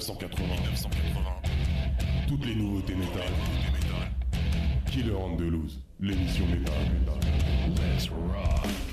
1980. Toutes les nouveautés métal. Killer Andalouse, l'émission métal. Let's rock.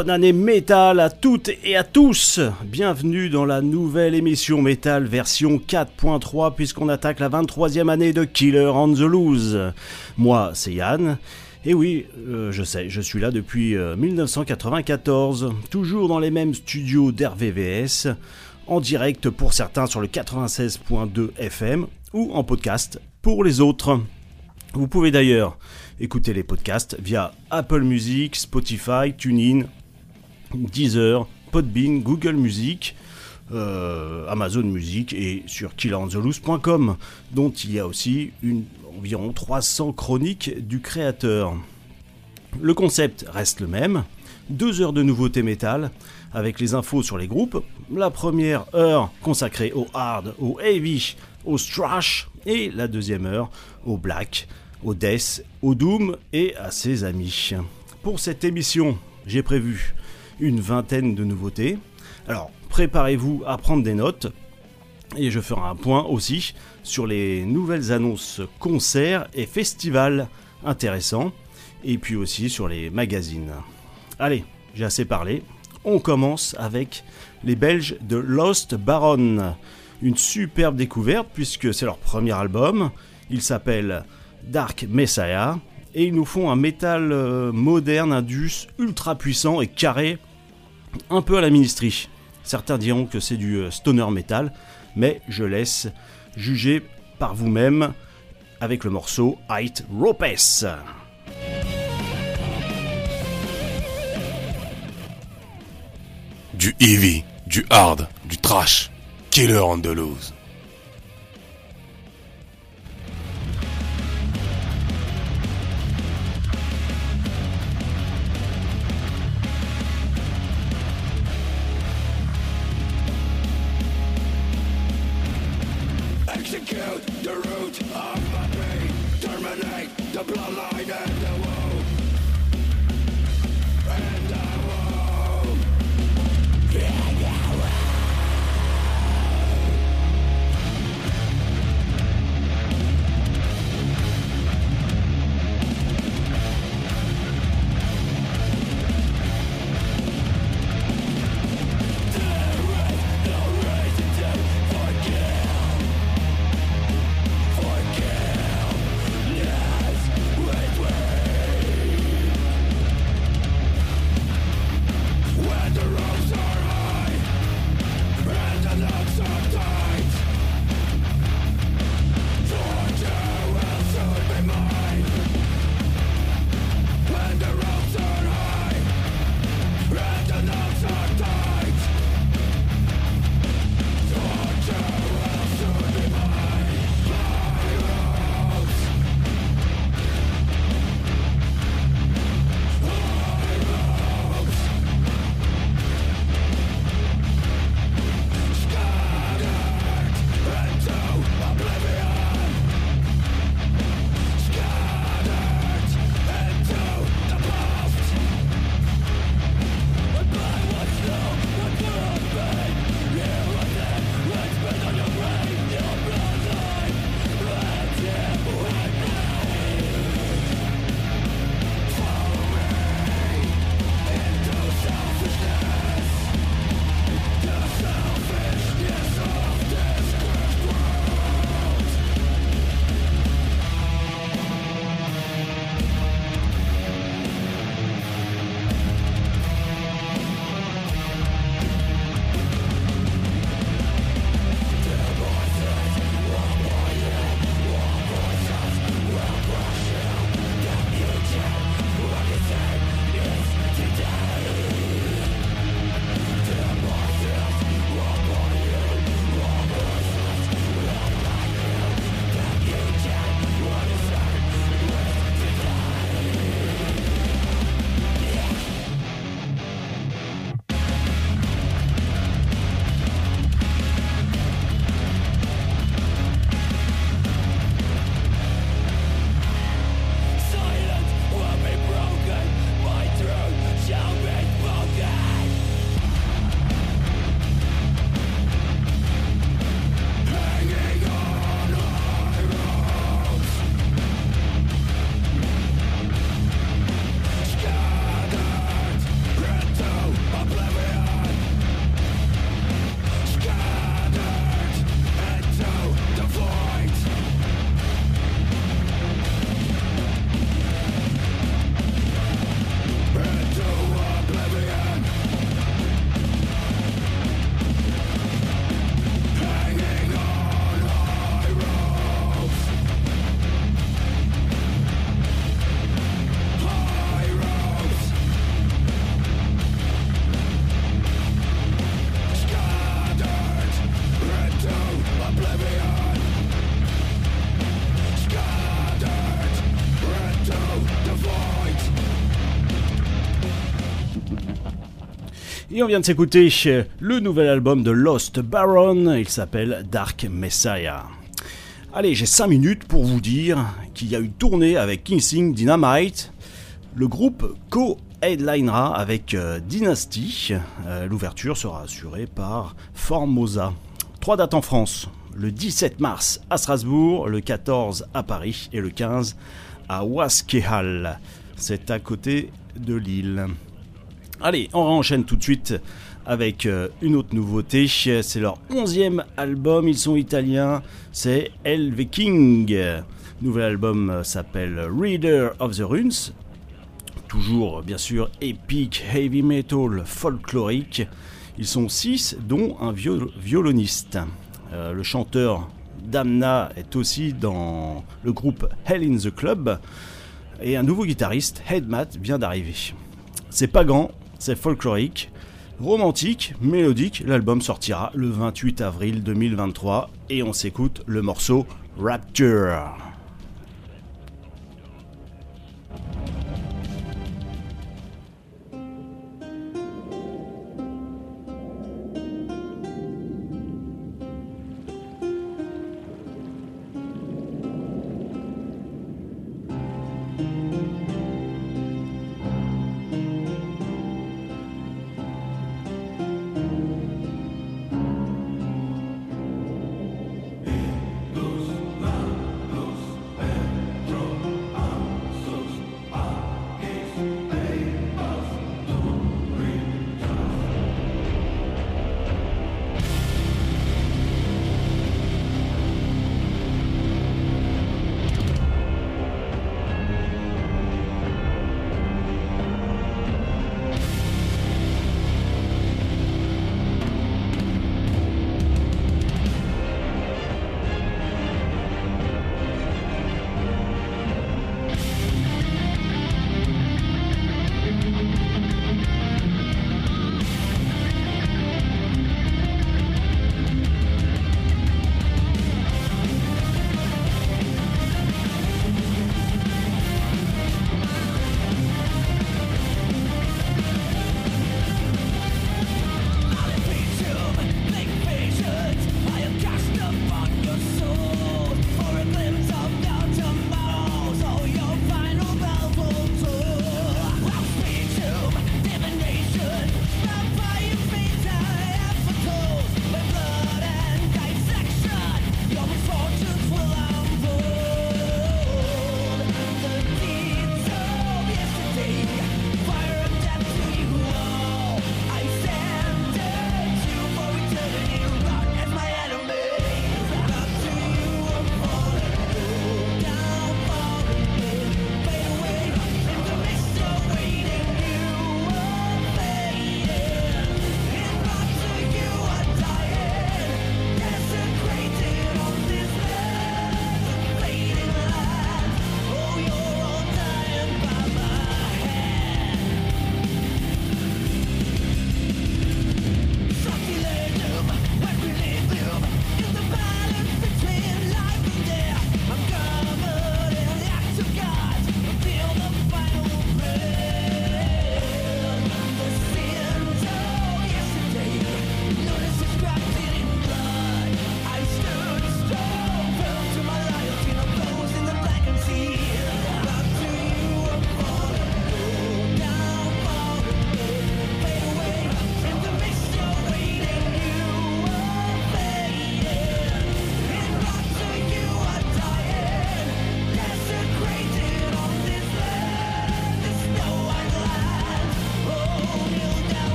Bonne année métal à toutes et à tous Bienvenue dans la nouvelle émission métal version 4.3 puisqu'on attaque la 23e année de Killer on the Loose. Moi, c'est Yann. Et oui, euh, je sais, je suis là depuis 1994, euh, toujours dans les mêmes studios d'RVVS, en direct pour certains sur le 96.2 FM ou en podcast pour les autres. Vous pouvez d'ailleurs écouter les podcasts via Apple Music, Spotify, TuneIn, Deezer, Podbean, Google Music, euh, Amazon Music et sur killerantheloose.com, dont il y a aussi environ 300 chroniques du créateur. Le concept reste le même, deux heures de nouveautés métal, avec les infos sur les groupes, la première heure consacrée au hard, au heavy, au thrash, et la deuxième heure au black, au death, au doom et à ses amis. Pour cette émission, j'ai prévu une vingtaine de nouveautés. Alors, préparez-vous à prendre des notes. Et je ferai un point aussi sur les nouvelles annonces concerts et festivals intéressants. Et puis aussi sur les magazines. Allez, j'ai assez parlé. On commence avec les Belges de Lost Baron. Une superbe découverte puisque c'est leur premier album. Il s'appelle Dark Messiah. Et ils nous font un métal euh, moderne, indus, ultra puissant et carré un peu à la ministry. Certains diront que c'est du euh, stoner metal, mais je laisse juger par vous-même avec le morceau Height Ropes. Du heavy, du hard, du trash, Killer Andalouse. On vient de s'écouter le nouvel album de Lost Baron, il s'appelle Dark Messiah. Allez, j'ai 5 minutes pour vous dire qu'il y a une tournée avec King Dynamite. Le groupe co-headlinera avec euh, Dynasty. Euh, l'ouverture sera assurée par Formosa. Trois dates en France. Le 17 mars à Strasbourg, le 14 à Paris et le 15 à Waskehal. C'est à côté de Lille. Allez, on enchaîne tout de suite avec euh, une autre nouveauté. C'est leur onzième album, ils sont italiens, c'est El Viking. Nouvel album euh, s'appelle Reader of the Runes. Toujours, bien sûr, épique, heavy metal, folklorique. Ils sont six, dont un violoniste. Euh, le chanteur Damna est aussi dans le groupe Hell in the Club. Et un nouveau guitariste, Headmat, vient d'arriver. C'est pas grand, c'est folklorique, romantique, mélodique. L'album sortira le 28 avril 2023 et on s'écoute le morceau Rapture.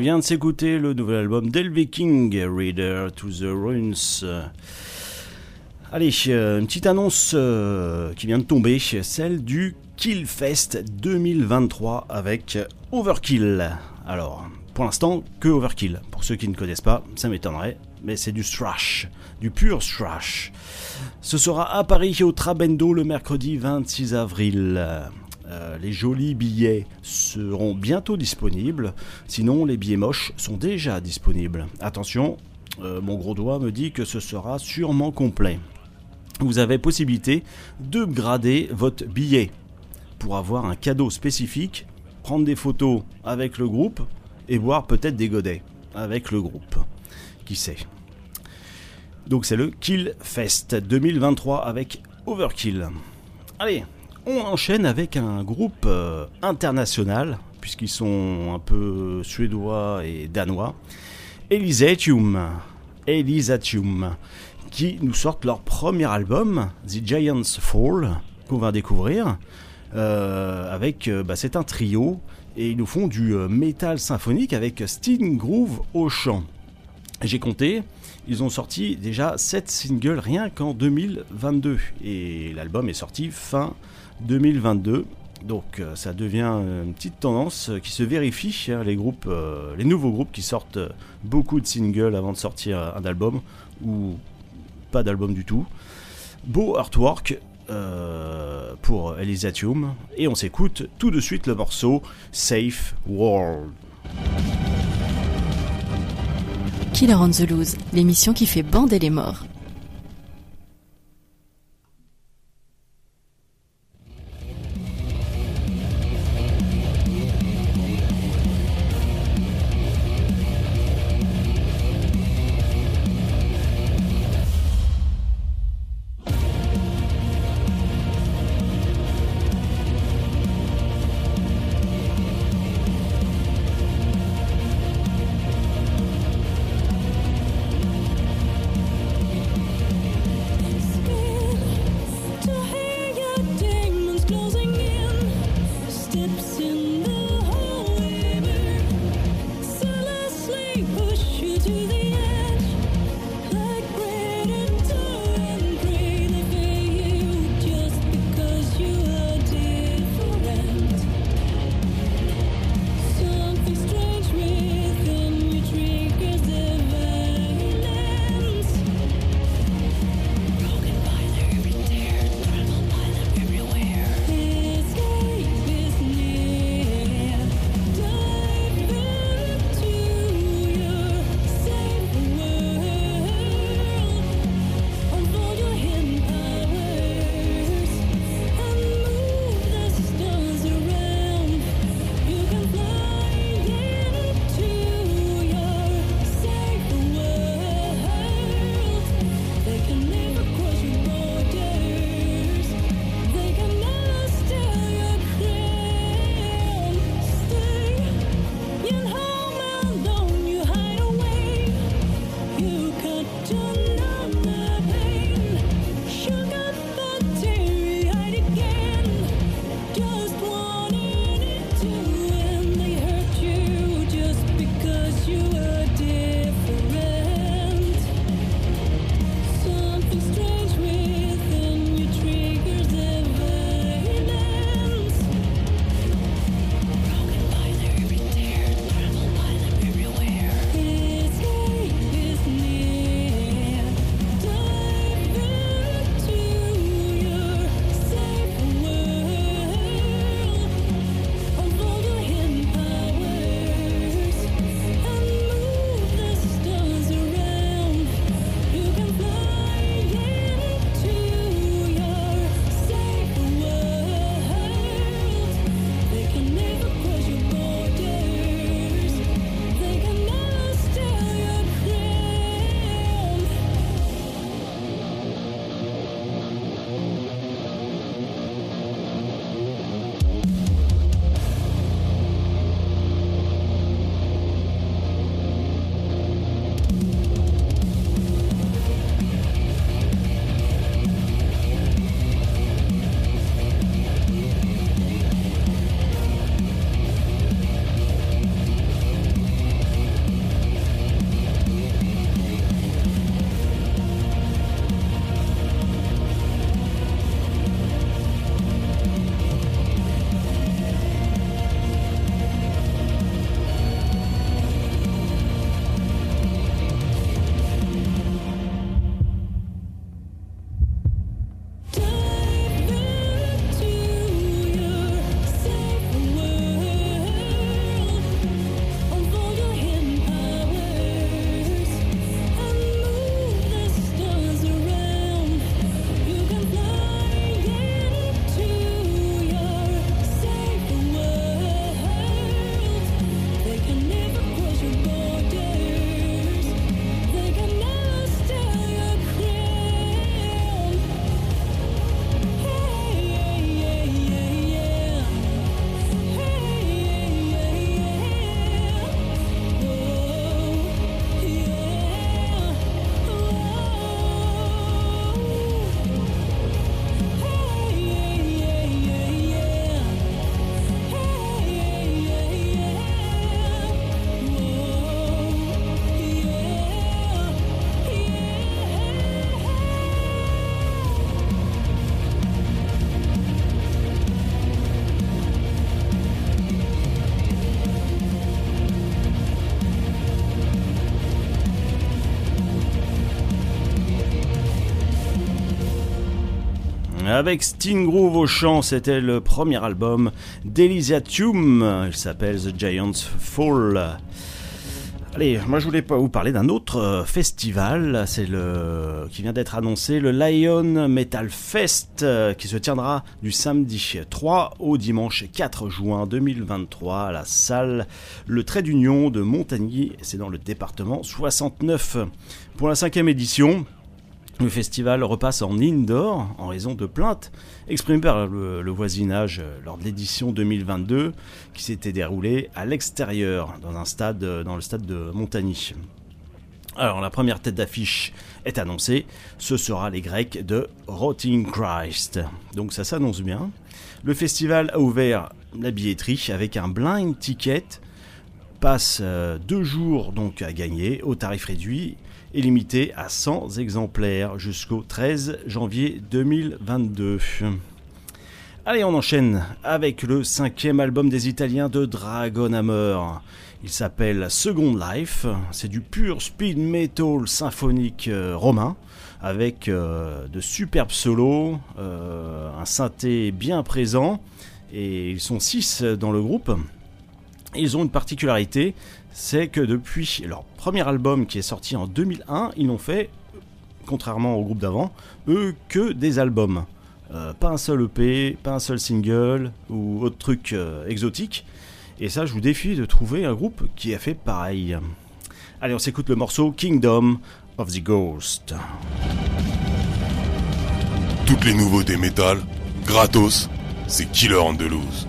Vient de s'écouter le nouvel album d'El Viking, Reader to the Ruins. Allez, euh, une petite annonce euh, qui vient de tomber, celle du Killfest 2023 avec Overkill. Alors, pour l'instant, que Overkill. Pour ceux qui ne connaissent pas, ça m'étonnerait, mais c'est du thrash, du pur thrash. Ce sera à Paris au Trabendo le mercredi 26 avril. Euh, les jolis billets seront bientôt disponibles, sinon les billets moches sont déjà disponibles. Attention, euh, mon gros doigt me dit que ce sera sûrement complet. Vous avez possibilité de grader votre billet pour avoir un cadeau spécifique, prendre des photos avec le groupe et voir peut-être des godets avec le groupe. Qui sait? Donc c'est le Kill Fest 2023 avec Overkill. Allez, on enchaîne avec un groupe euh, international, puisqu'ils sont un peu suédois et danois, Elisatium, Elisatium, qui nous sortent leur premier album, The Giants Fall, qu'on va découvrir. Euh, avec, euh, bah, c'est un trio et ils nous font du métal symphonique avec Sting Groove au chant. J'ai compté, ils ont sorti déjà 7 singles rien qu'en 2022 et l'album est sorti fin 2022. Donc euh, ça devient une petite tendance qui se vérifie. Hein, les euh, les nouveaux groupes qui sortent beaucoup de singles avant de sortir un album ou pas d'album du tout. Beau artwork euh, pour Elysium et on s'écoute tout de suite le morceau Safe World. Killer on the Loose, l'émission qui fait bander les morts. Avec Sting Groove au chant, c'était le premier album d'Elysiatum. Il s'appelle The Giants Fall. Allez, moi je voulais pas vous parler d'un autre euh, festival, c'est le qui vient d'être annoncé, le Lion Metal Fest, euh, qui se tiendra du samedi 3 au dimanche 4 juin 2023 à la salle Le Trait d'Union de Montagny, c'est dans le département 69. Pour la cinquième édition, le festival repasse en indoor en raison de plaintes exprimées par le, voisinage euh, lors de l'édition 2022 qui s'était déroulée à l'extérieur dans euh, dans le stade de Montagny. Alors la première tête d'affiche est annoncée, ce sera les Grecs de Rotting Christ. Donc ça s'annonce bien. Le festival a ouvert la billetterie avec un blind ticket passe euh, deux jours donc à gagner au tarif réduit est limité à 100 exemplaires jusqu'au 13 janvier 2022. Allez, on enchaîne avec le cinquième album des Italiens de Dragon Hammer. Il s'appelle Second Life. C'est du pur speed metal symphonique euh, romain avec euh, de superbes solos, euh, un synthé bien présent. Et ils sont 6 dans le groupe. Ils ont une particularité, c'est que depuis leur premier album qui est sorti en 2001, ils n'ont fait, contrairement au groupe d'avant, eux que des albums. Euh, pas un seul EP, pas un seul single ou autre truc euh, exotique. Et ça, je vous défie de trouver un groupe qui a fait pareil. Allez, on s'écoute le morceau Kingdom of the Ghost. Toutes les nouveautés métal, gratos, c'est Killer Andalouse.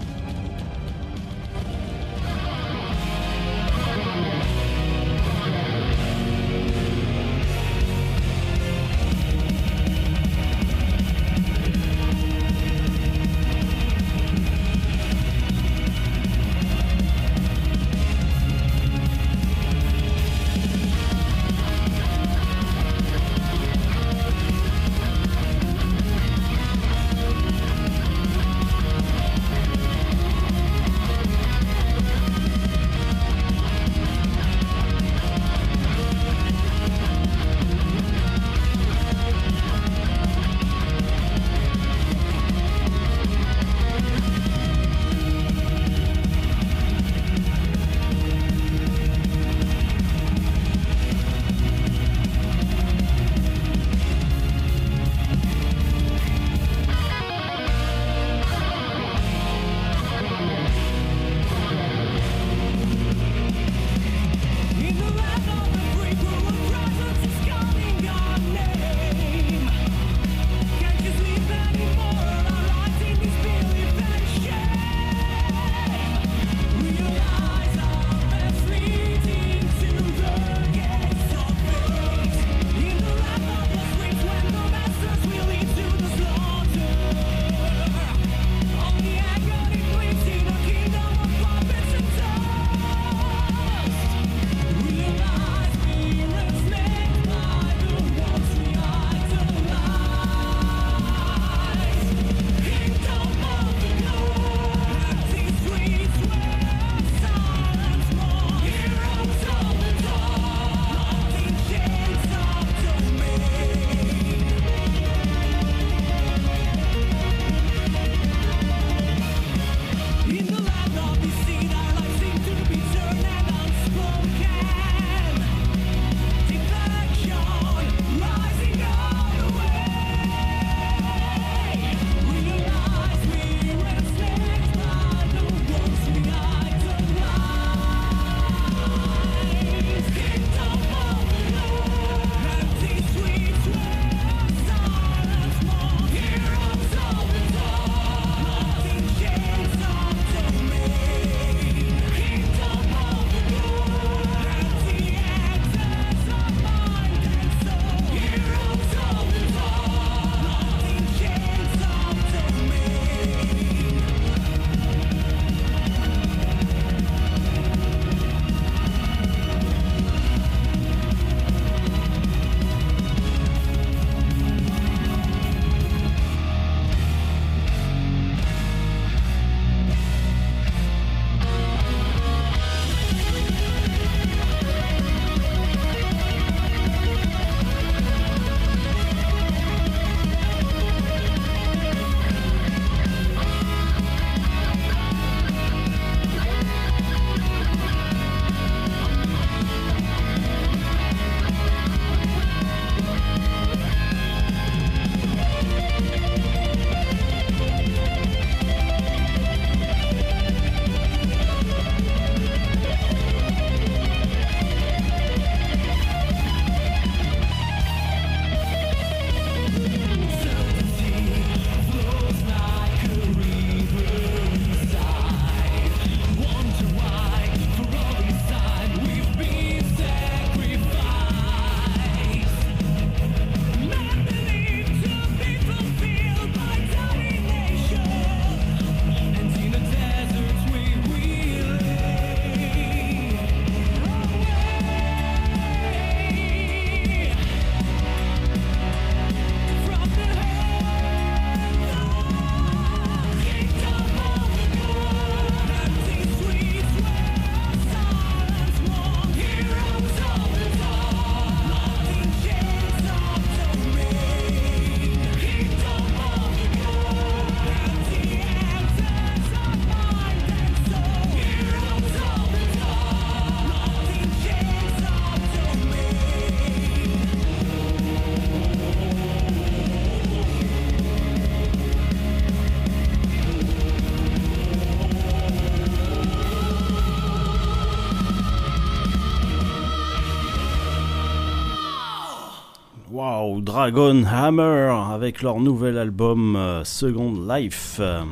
Dragon Hammer avec leur nouvel album euh, Second Life. Euh,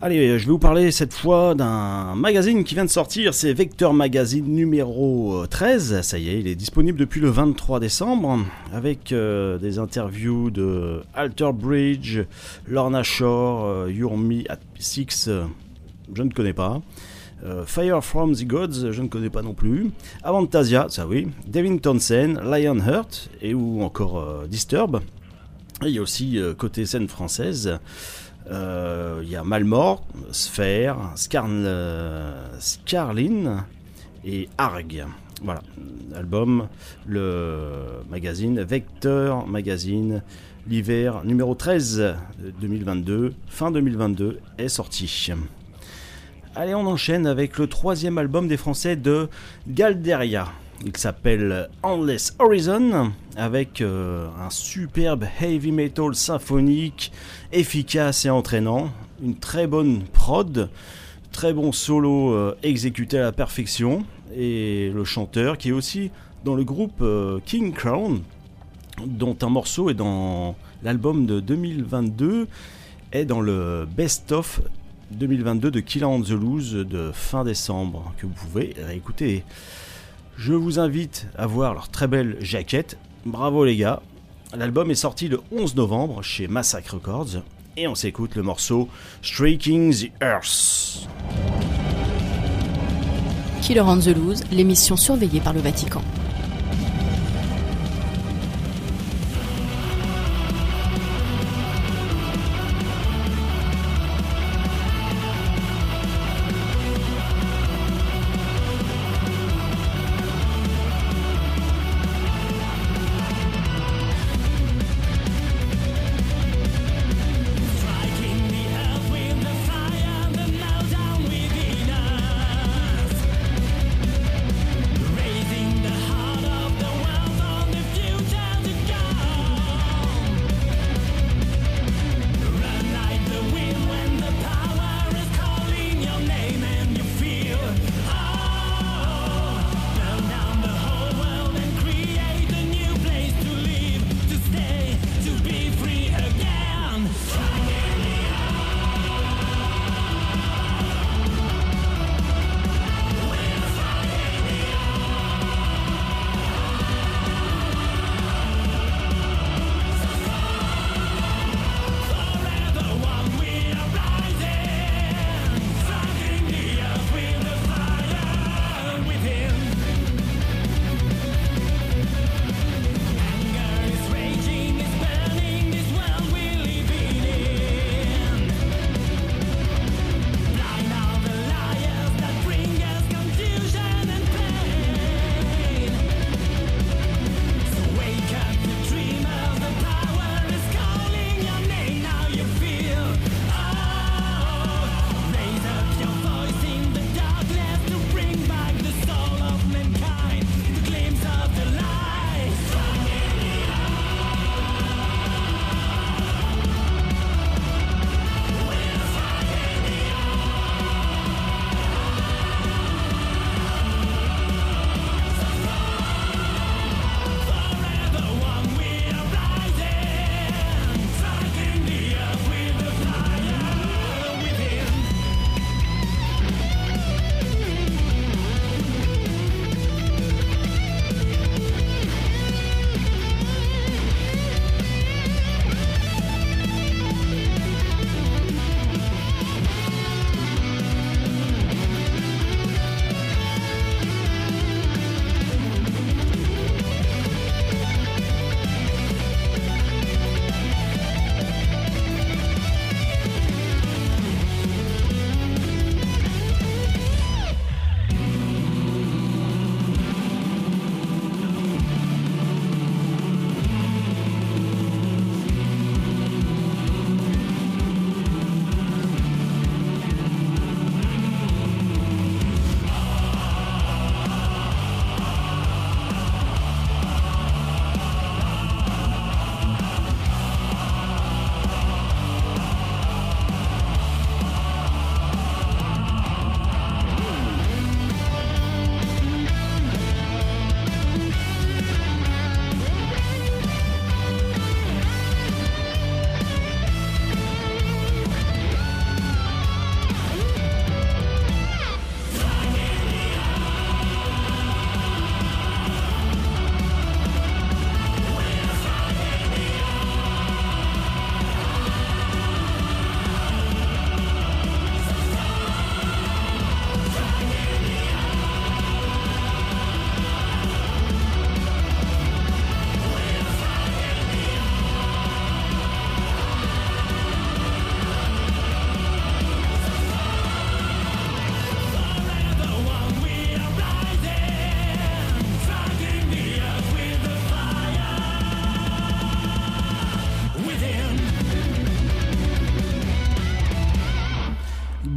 allez, je vais vous parler cette fois d'un magazine qui vient de sortir, c'est Vector Magazine numéro 13. Ça y est, il est disponible depuis le 23 décembre avec euh, des interviews de Alter Bridge, Lorna Shore, Yurmi at Six, je ne connais pas. Euh, Fire from the Gods, je ne connais pas non plus. Avantasia, ça oui. Devin Townsend, Lionheart, et ou encore euh, Disturb. Et il y a aussi euh, côté scène française. Il y a Malmort, Sphere, Scarlin et Arg. Voilà, album, le magazine Vector Magazine, l'hiver numéro 13 2022, fin 2022 est sorti. Allez, on enchaîne avec le troisième album des Français de Galderia. Il s'appelle Endless Horizon, avec euh, un superbe heavy metal symphonique, efficace et entraînant, une très bonne prod, très bon solo euh, exécuté à la perfection, et le chanteur qui est aussi dans le groupe euh, King Crown, dont un morceau est dans l'album de 2022, est dans le best-of 2022 de Killer on the Loose de fin décembre que vous pouvez réécouter. Je vous invite à voir leur très belle jaquette. Bravo les gars. L'album est sorti le 11 novembre chez Massacre Records et on s'écoute le morceau Striking the Earth. Killer on the Loose, l'émission surveillée par le Vatican.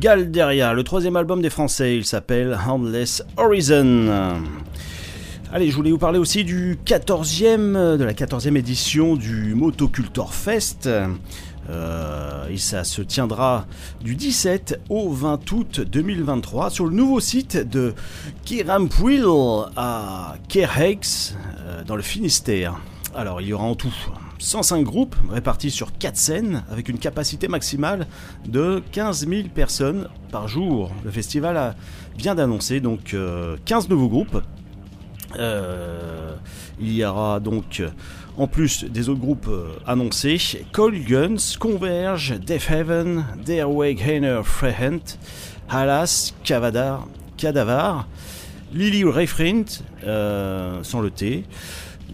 Galderia, le troisième album des Français, il s'appelle Handless Horizon. Allez, je voulais vous parler aussi du 14e, de la 14e édition du Motocultor Fest. Euh, et ça se tiendra du 17 au 20 août 2023 sur le nouveau site de Kirampuil à Kerhex, euh, dans le Finistère. Alors, il y aura en tout 105 groupes répartis sur 4 scènes avec une capacité maximale de 15 000 personnes par jour. Le festival a, vient d'annoncer donc 15 euh, nouveaux groupes. Euh, il y aura donc en plus des autres groupes euh, annoncés Call Guns, Converge, Death Heaven, Derweg Heiner Frehent, Halas, Cavadar, Cadavar, Lily Refrint, sans le T.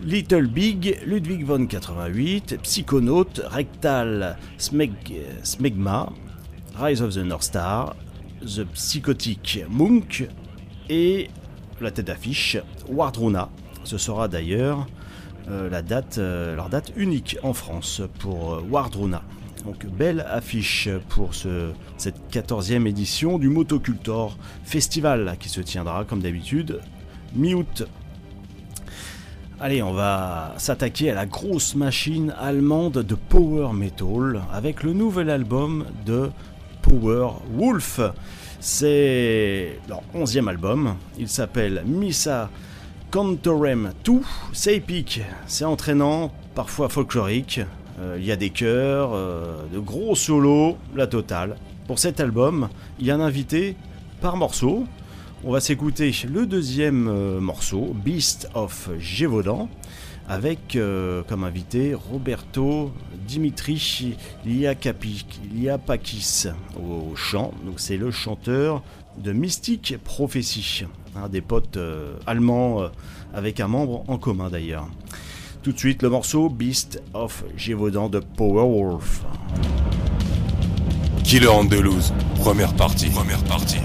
Little Big, Ludwig von 88, Psychonaut, Rectal, Smegma, Rise of the North Star, The Psychotic Monk et la tête d'affiche Wardruna. Ce sera d'ailleurs euh, la date, euh, leur date unique en France pour euh, Wardruna. Donc belle affiche pour ce, cette 14e édition du Motocultor Festival qui se tiendra comme d'habitude mi-août Allez, on va s'attaquer à la grosse machine allemande de power metal avec le nouvel album de Power Wolf. C'est leur onzième album. Il s'appelle Missa Cantorem 2. C'est épique, c'est entraînant, parfois folklorique. Euh, il y a des chœurs, euh, de gros solos, la totale. Pour cet album, il y a un invité par morceau. On va s'écouter le deuxième euh, morceau, Beast of Gévaudan, avec euh, comme invité Roberto Dimitri Liapakis au chant. Donc c'est le chanteur de Mystic Prophecy, un des potes euh, allemands avec un membre en commun d'ailleurs. Tout de suite le morceau Beast of Gévaudan de Powerwolf. Killer Andalouse, première partie. Première partie.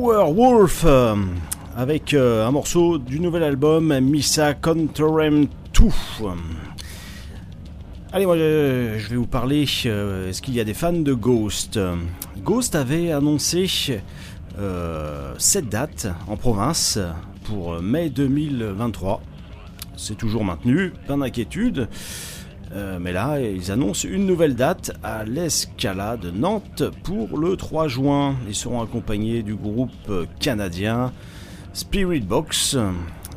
Wolf euh, avec euh, un morceau du nouvel album Missa Contorem 2. Allez, moi je vais vous parler. Euh, est-ce qu'il y a des fans de Ghost? Ghost avait annoncé cette date en province pour mai 2023. C'est toujours maintenu, pas d'inquiétude. Euh, mais là, ils annoncent une nouvelle date à l'Escalade de Nantes pour le 3 juin. Ils seront accompagnés du groupe canadien Spirit Box.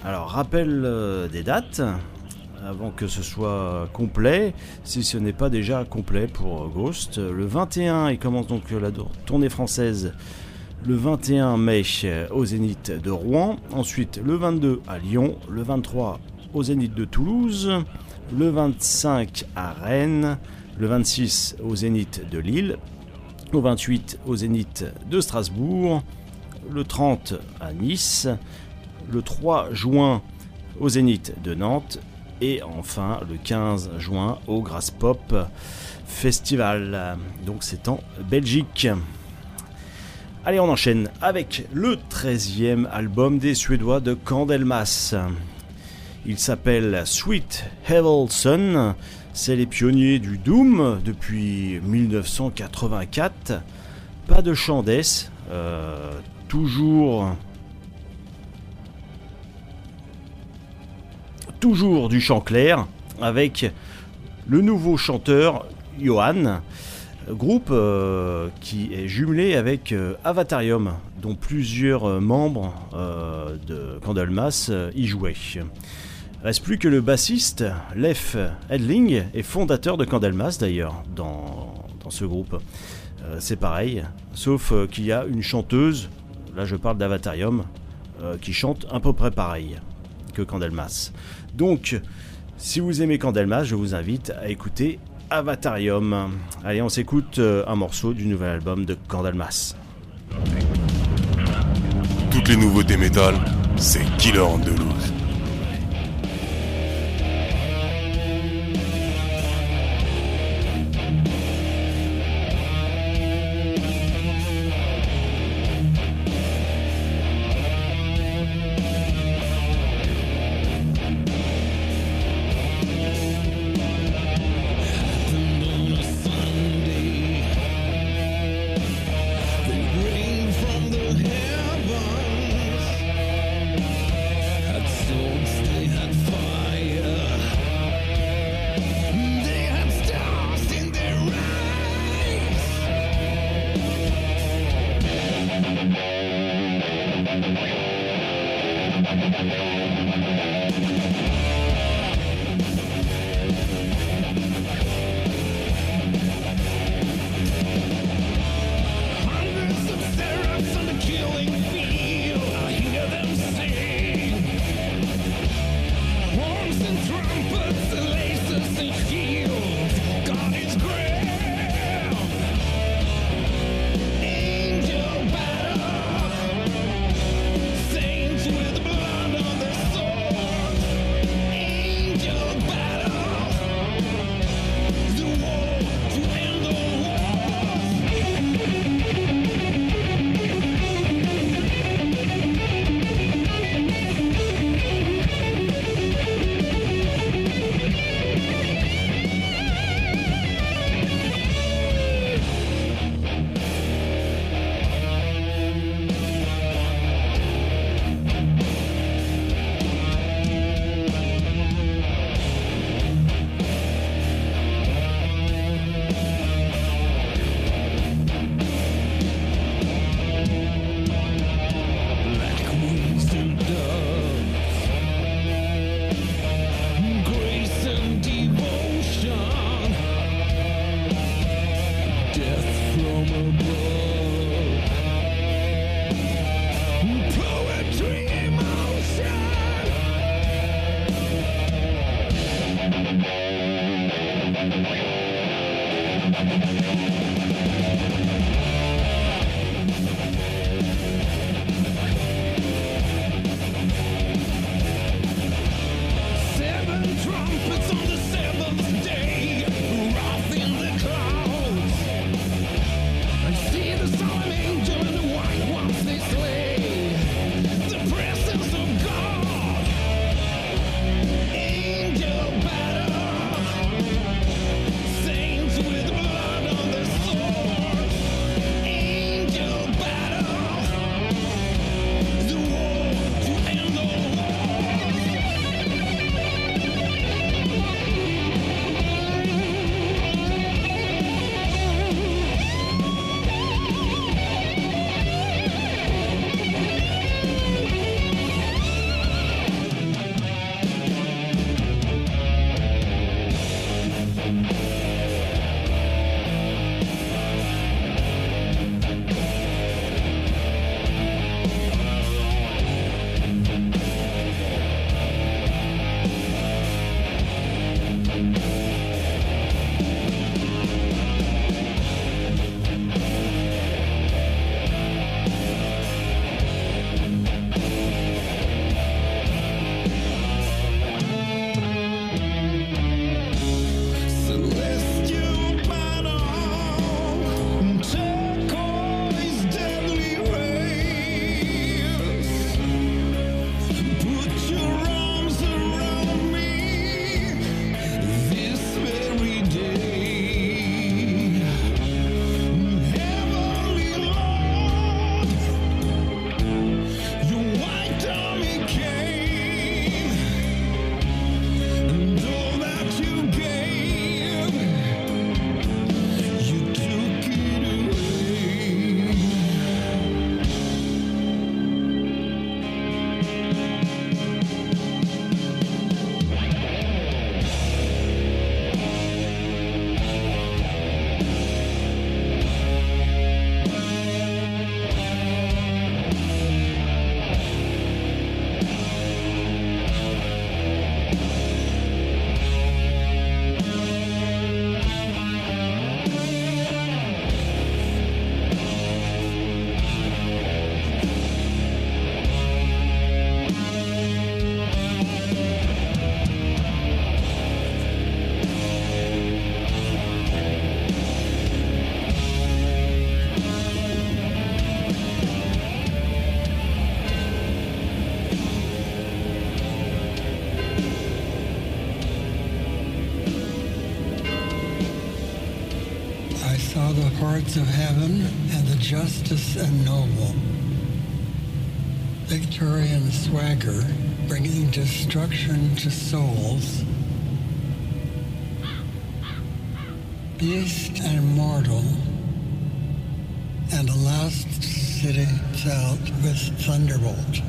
Alors, rappel euh, des dates avant que ce soit complet, si ce n'est pas déjà complet pour Ghost. Le 21, il commence donc la tournée française le 21 mai au Zénith de Rouen, ensuite le 22 à Lyon, le 23 au Zénith de Toulouse, le 25 à Rennes, le 26 au Zénith de Lille, le 28 au Zénith de Strasbourg, le 30 à Nice, le 3 juin au Zénith de Nantes et enfin le 15 juin au Grass Pop Festival. Donc c'est en Belgique. Allez, on enchaîne avec le 13e album des Suédois de Candelmas. Il s'appelle Sweet Hevel Sun. C'est les pionniers du Doom depuis 1984. Pas de chant euh, toujours. Toujours du chant clair avec le nouveau chanteur Johan, groupe euh, qui est jumelé avec euh, Avatarium, dont plusieurs membres de Candlemas y jouaient. Reste plus que le bassiste, Leif Edling, et fondateur de Candelmas d'ailleurs, dans, ce groupe. Euh, c'est pareil, sauf euh, qu'il y a une chanteuse, là je parle d'Avatarium, euh, qui chante à peu près pareil que Candelmas. Donc, si vous aimez Candelmas, je vous invite à écouter Avatarium. Allez, on s'écoute un morceau du nouvel album de Candelmas. Toutes les nouveautés métal, c'est Killer Andalous. Courts of heaven and the justice and noble. Victorian swagger bringing destruction to souls. Beast and mortal, and the last city out with thunderbolt.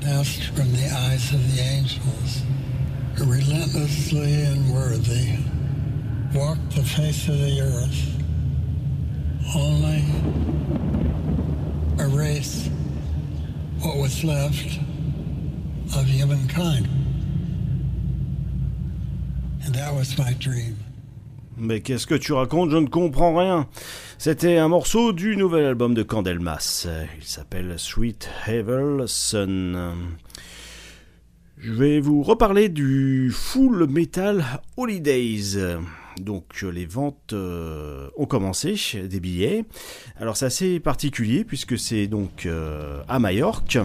Passed from the eyes of the angels, relentlessly and worthy face of the earth. Only erase what was left of humankind. And that was my dream. Mais qu'est-ce que tu racontes? Je ne comprends rien. C'était un morceau du nouvel album de Candelmas. Il s'appelle Sweet Havel Sun. Je vais vous reparler du Full Metal Holidays. Donc euh, les ventes euh, ont commencé, des billets. Alors c'est assez particulier puisque c'est donc euh, à Majorque.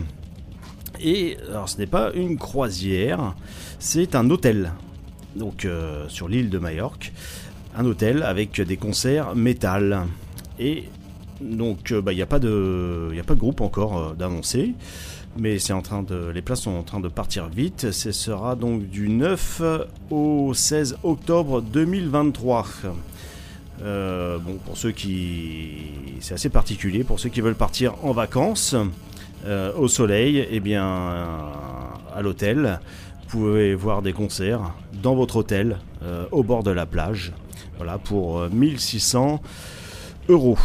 Et alors ce n'est pas une croisière, c'est un hôtel. Donc sur l'île de Majorque, un hôtel avec des concerts métal. Et donc bah, il n'y a, pas de, a pas de groupe encore d'annoncer mais c'est en train de, les places sont en train de partir vite. Ce sera donc du 9 au 16 octobre 2023. Euh, bon, pour ceux qui, c'est assez particulier pour ceux qui veulent partir en vacances euh, au soleil, et eh bien à l'hôtel, vous pouvez voir des concerts dans votre hôtel euh, au bord de la plage. Voilà, pour 1600 euros.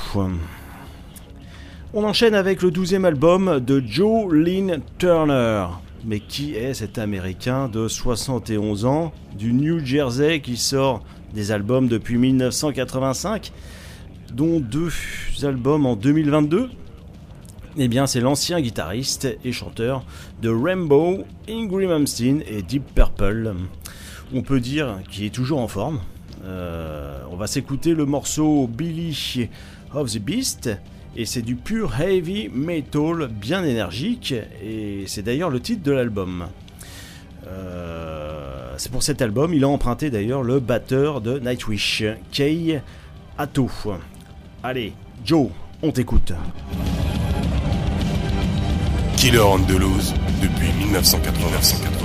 On enchaîne avec le douzième album de Joe Lynn Turner. Mais qui est cet Américain de 71 ans du New Jersey qui sort des albums depuis 1985, dont deux albums en 2022 eh bien, c'est l'ancien guitariste et chanteur de Rainbow, Ingrid Malmsteen et Deep Purple. On peut dire qu'il est toujours en forme. Euh, on va s'écouter le morceau Billy of the Beast. Et c'est du pur heavy metal bien énergique. Et c'est d'ailleurs le titre de l'album. Euh, c'est pour cet album, il a emprunté d'ailleurs le batteur de Nightwish, Kei Ato. Allez, Joe, on t'écoute. Killer Loose depuis 1980.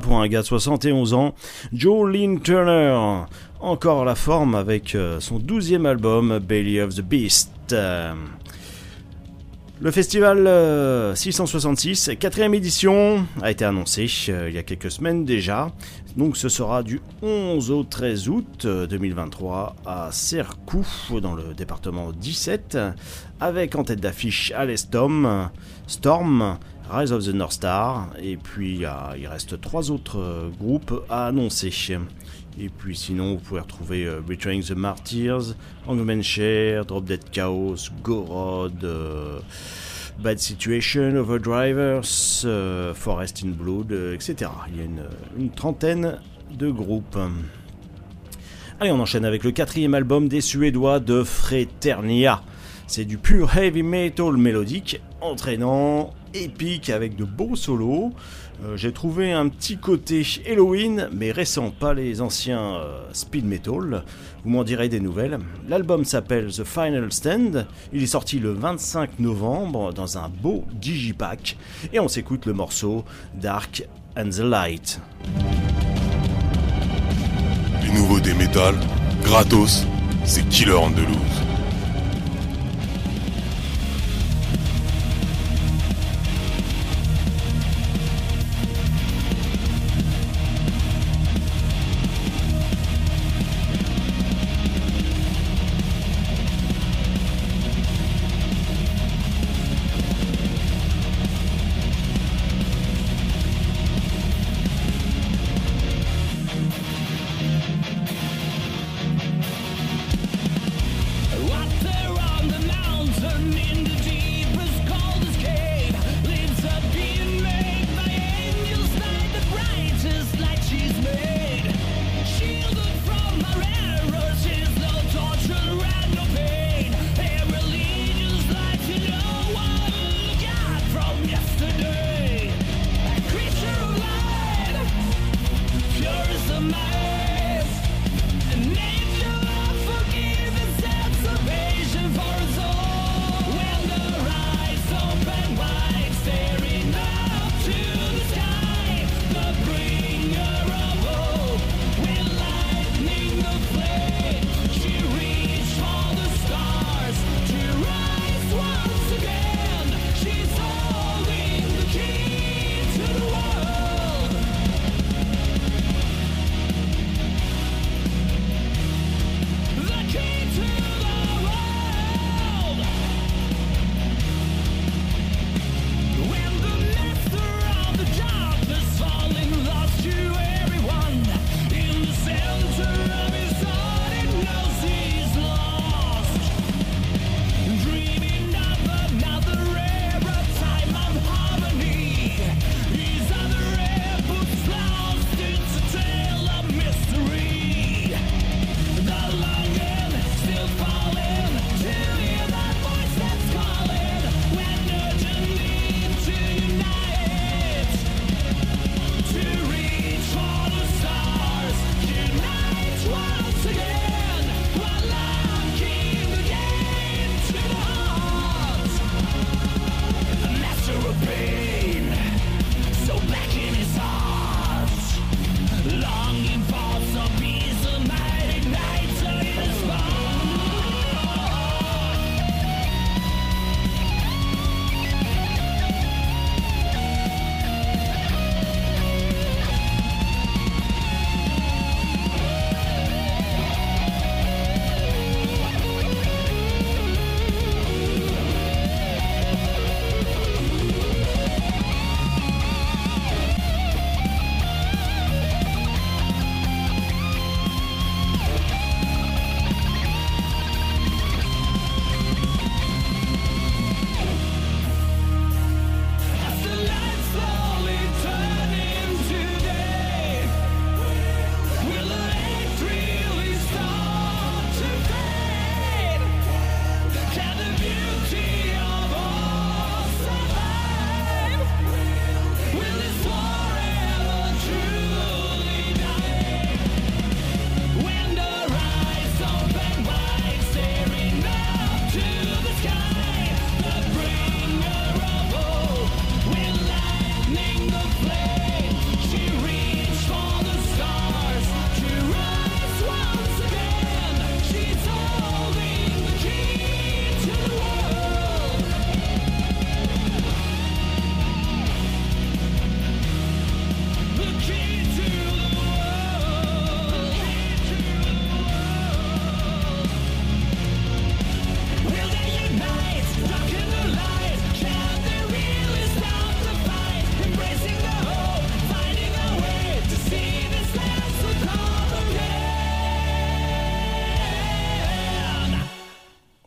Pour un gars de 71 ans, Joe Lynn Turner, encore la forme avec euh, son douzième album Belly of the Beast. Le festival 666, euh, quatrième édition, a été annoncé euh, il y a quelques semaines déjà. Donc ce sera du 11 au 13 août 2023 à Sercou, dans le département 17, avec en tête d'affiche Alestom, Storm, Rise of the North Star, et puis il reste trois autres euh, groupes à annoncer. Et puis sinon, vous pouvez retrouver euh, Betraying the Martyrs, Hangman Share, Drop Dead Chaos, Gorod, euh, Bad Situation, Overdrivers, Forest in Blood, etc. Il y a une, trentaine de groupes. Allez, on enchaîne avec le quatrième album des Suédois de Freternia. C'est du pur heavy metal mélodique, entraînant, épique avec de beaux solos. Euh, j'ai trouvé un petit côté Halloween, mais récent, pas les anciens euh, speed metal. Vous m'en direz des nouvelles. L'album s'appelle The Final Stand. Il est sorti le 25 novembre dans un beau digipack. Et on s'écoute le morceau Dark and the Light. Les nouveaux des métal, gratos, c'est Killer Andalouse.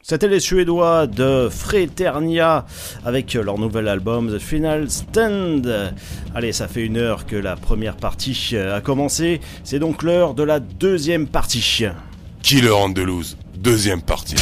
C'était les Suédois de Fraternia avec leur nouvel album The Final Stand. Allez, ça fait une heure que la première partie a commencé. C'est donc l'heure de la deuxième partie. Killer Andalouse, deuxième partie.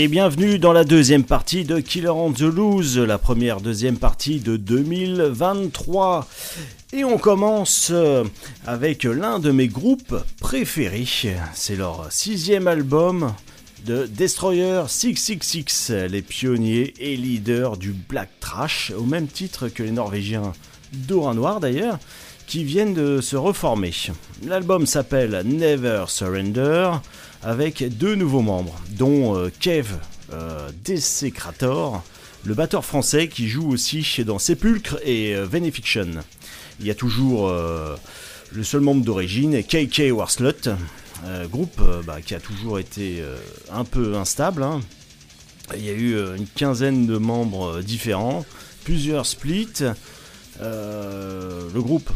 Et bienvenue dans la deuxième partie de Killer on the Loose, la première deuxième partie de 2023. Et on commence euh, avec l'un de mes groupes préférés. C'est leur sixième album de Destroyer 666, les pionniers et leaders du black trash, au même titre que les Norvégiens d'Aura Noir d'ailleurs, qui viennent de se reformer. L'album s'appelle Never Surrender avec deux nouveaux membres, dont euh, Kev euh, Desecrator, le batteur français qui joue aussi dans Sepulcre et euh, Venefiction. Il y a toujours le seul membre d'origine, KK Warslut, groupe bah, qui a toujours été un peu instable. hein. Il y a eu une quinzaine de membres différents, plusieurs splits. Le groupe,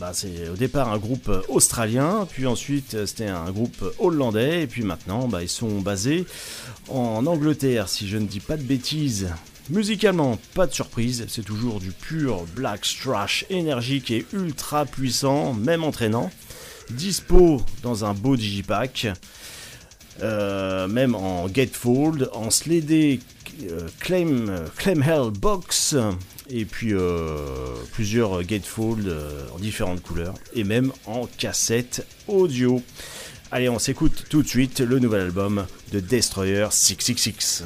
bah, c'est au départ un groupe euh, australien, puis ensuite euh, c'était un groupe hollandais, et puis maintenant bah, ils sont basés en Angleterre, si je ne dis pas de bêtises. Musicalement, pas de surprise, c'est toujours du pur black trash énergique et ultra puissant, même entraînant. Dispo dans un beau digipack, euh, même en gatefold, en sledé euh, euh, claim hell box, et puis euh, plusieurs gatefold euh, en différentes couleurs, et même en cassette audio. Allez, on s'écoute tout de suite le nouvel album de Destroyer 666.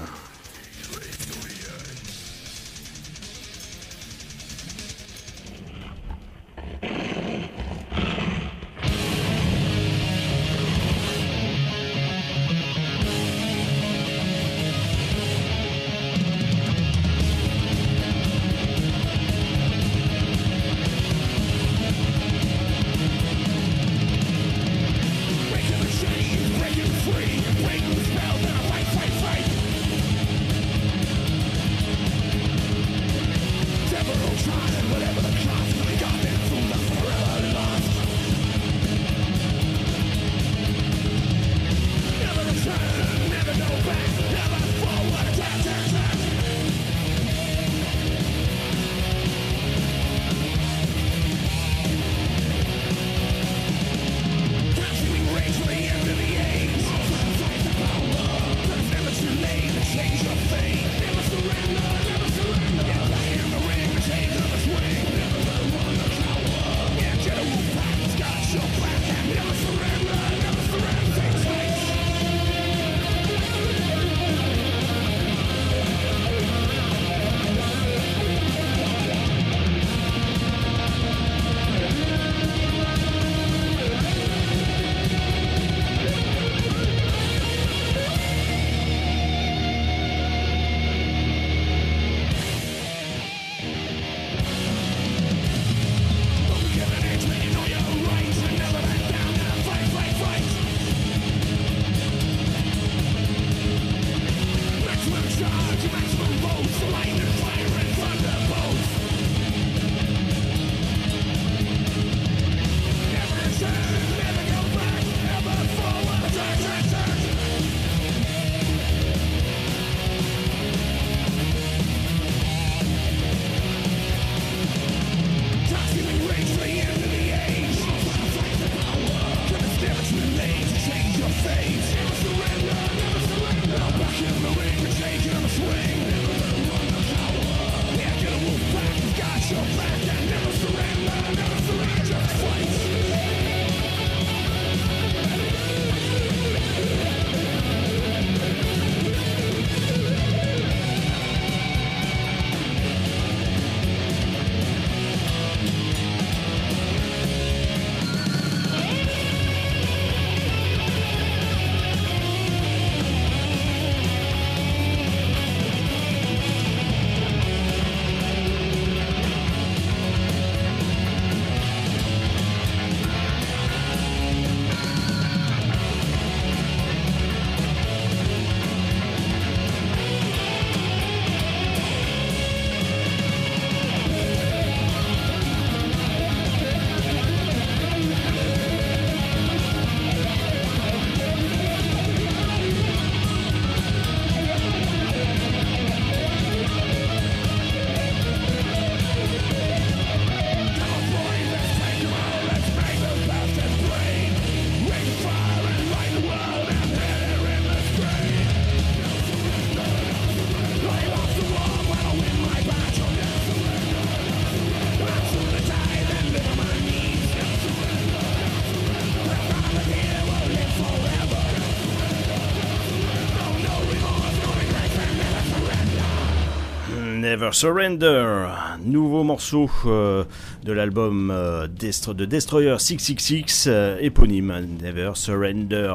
Never Surrender, nouveau morceau euh, de l'album euh, de Destroyer 666, euh, éponyme Never Surrender.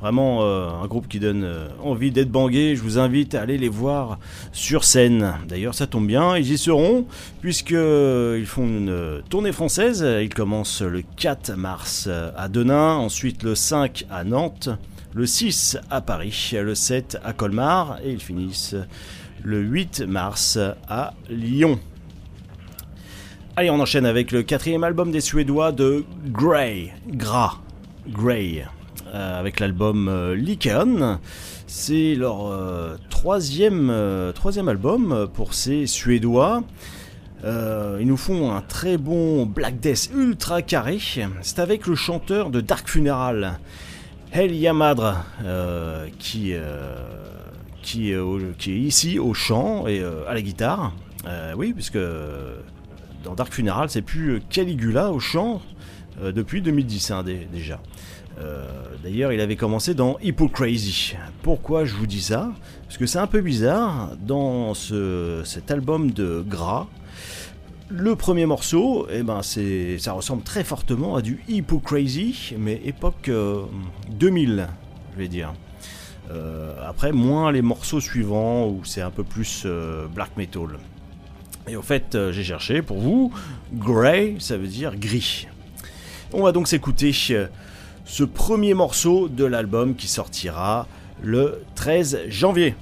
Vraiment un groupe qui donne envie d'être bangué. Je vous invite à aller les voir sur scène. D'ailleurs, ça tombe bien, ils y seront puisqu'ils font une tournée française. Ils commencent le 4 mars à Denain, ensuite le 5 à Nantes, le 6 à Paris, le 7 à Colmar et ils finissent le 8 mars à Lyon. Allez, on enchaîne avec le quatrième album des Suédois de Grey, Gras, Grey, euh, avec l'album euh, C'est leur euh, troisième, euh, troisième album pour ces Suédois. ils nous font un très bon Black Death ultra carré. C'est avec le chanteur de Dark Funeral, Hel Yamadre, qui qui, est ici au chant et euh, à la guitare. Euh, oui, puisque dans Dark Funeral, c'est plus Caligula au chant euh, depuis 2010 hein, déjà. D'ailleurs, il avait commencé dans Crazy. Pourquoi je vous dis ça? Parce que c'est un peu bizarre dans cet album de Gras. Le premier morceau, eh ben ça ressemble très fortement à du Crazy, mais époque 2000, je vais dire. Euh, après, moins les morceaux suivants où c'est un peu plus euh, black metal. Et au fait, euh, j'ai cherché pour vous, Grey, ça veut dire gris. On va donc s'écouter ce premier morceau de l'album qui sortira le 13 janvier.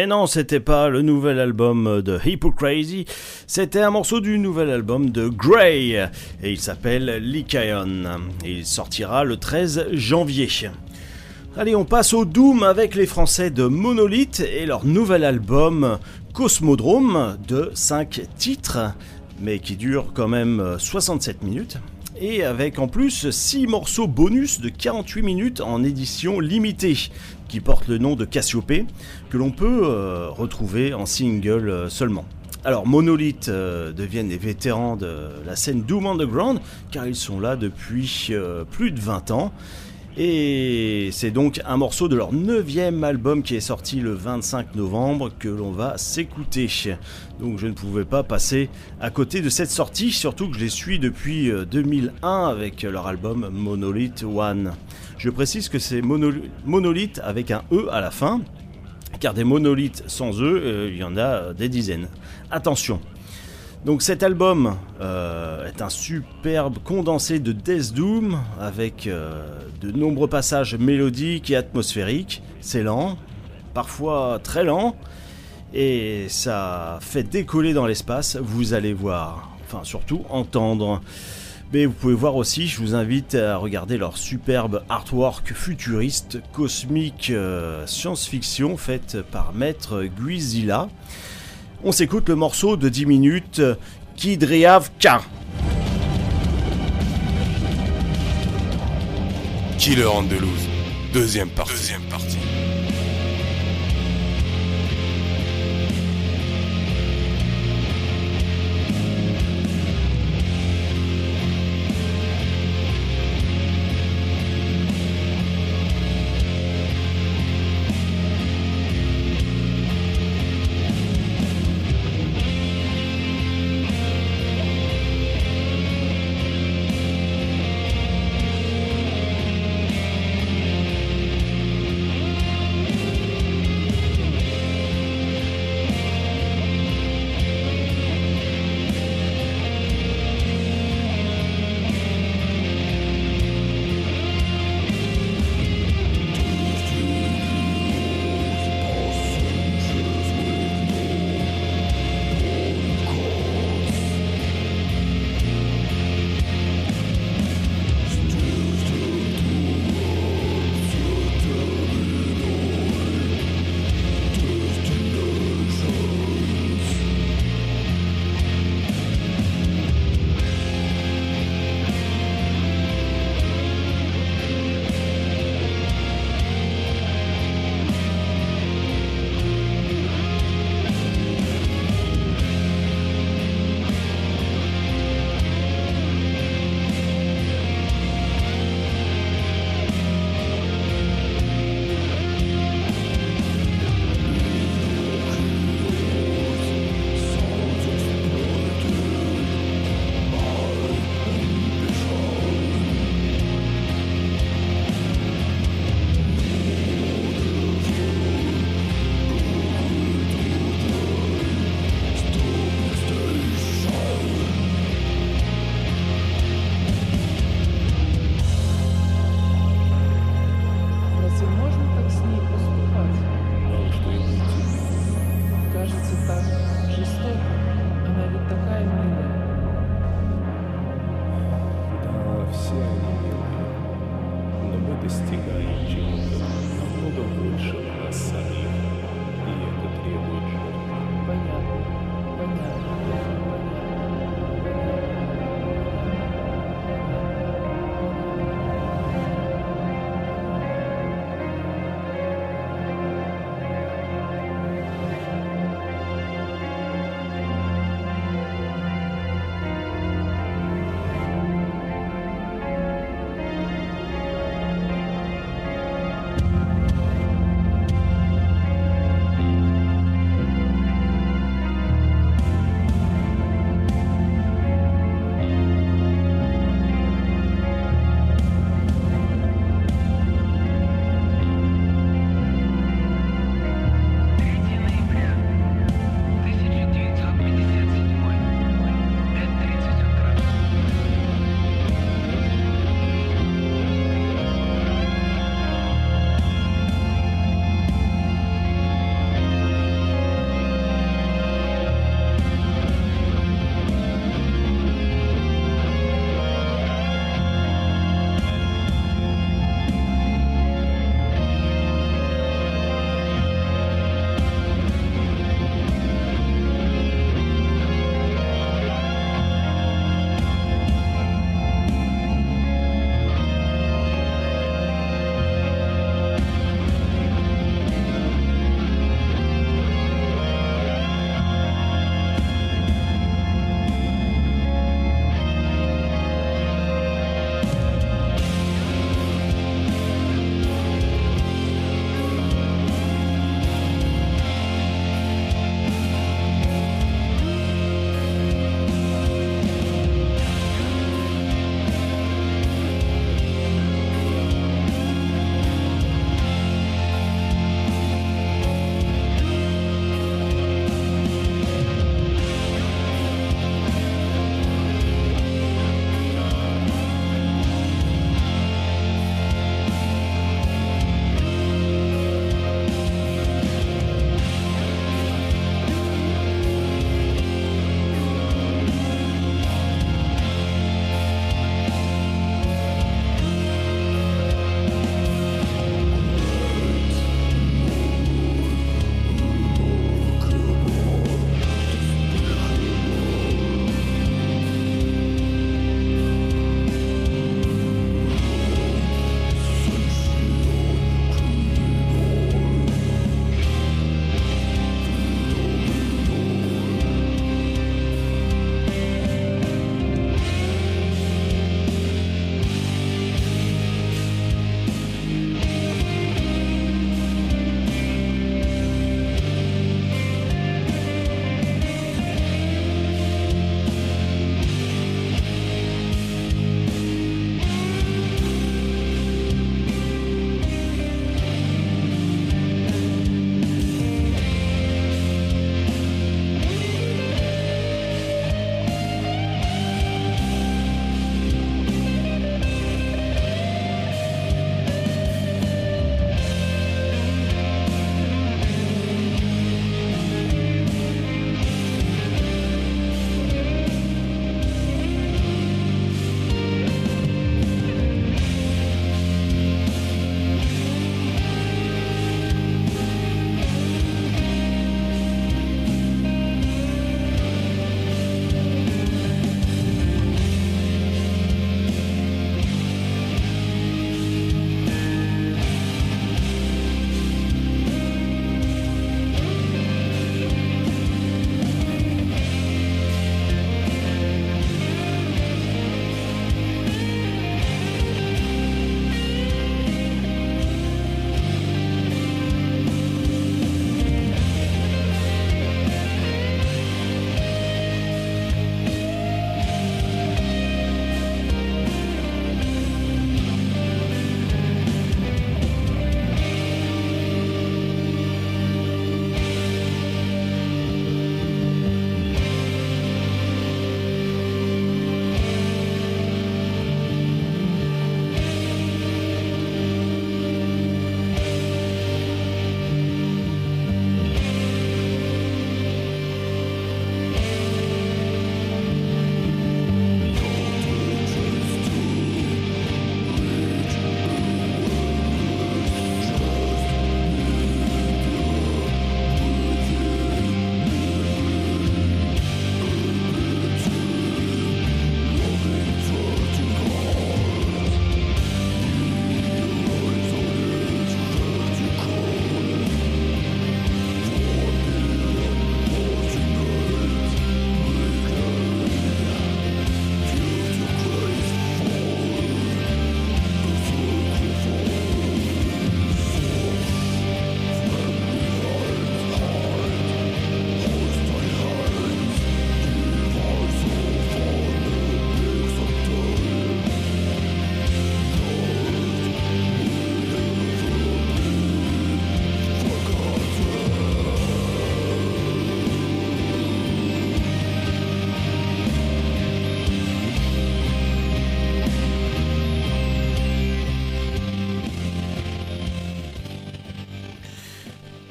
Mais non, c'était pas le nouvel album de Hypocrazy, c'était un morceau du nouvel album de Grey, et il s'appelle Lycaon. Il sortira le 13 janvier. Allez, on passe au Doom avec les Français de Monolith et leur nouvel album Cosmodrome de 5 titres, mais qui dure quand même 67 minutes et avec en plus 6 morceaux bonus de 48 minutes en édition limitée, qui porte le nom de Cassiope, que l'on peut euh, retrouver en single euh, seulement. Alors Monolith euh, deviennent des vétérans de la scène Doom Underground, car ils sont là depuis plus de 20 ans. Et c'est donc un morceau de leur neuvième album qui est sorti le 25 novembre que l'on va s'écouter. Donc je ne pouvais pas passer à côté de cette sortie, surtout que je les suis depuis 2001 euh, avec leur album Monolith One. Je précise que c'est monolith avec un E à la fin, car des monolithes sans E, euh, il y en a euh, des dizaines. Attention, donc cet album euh, est un superbe condensé de Death Doom avec de nombreux passages mélodiques et atmosphériques. C'est lent, parfois très lent, et ça fait décoller dans l'espace, vous allez voir, enfin surtout entendre. Mais vous pouvez voir aussi, je vous invite à regarder leur superbe artwork futuriste, cosmique, euh, science-fiction faite par Maître Guizilla on s'écoute le morceau de 10 minutes Kidriavka. Killer Andalouse, deuxième partie. Deuxième partie.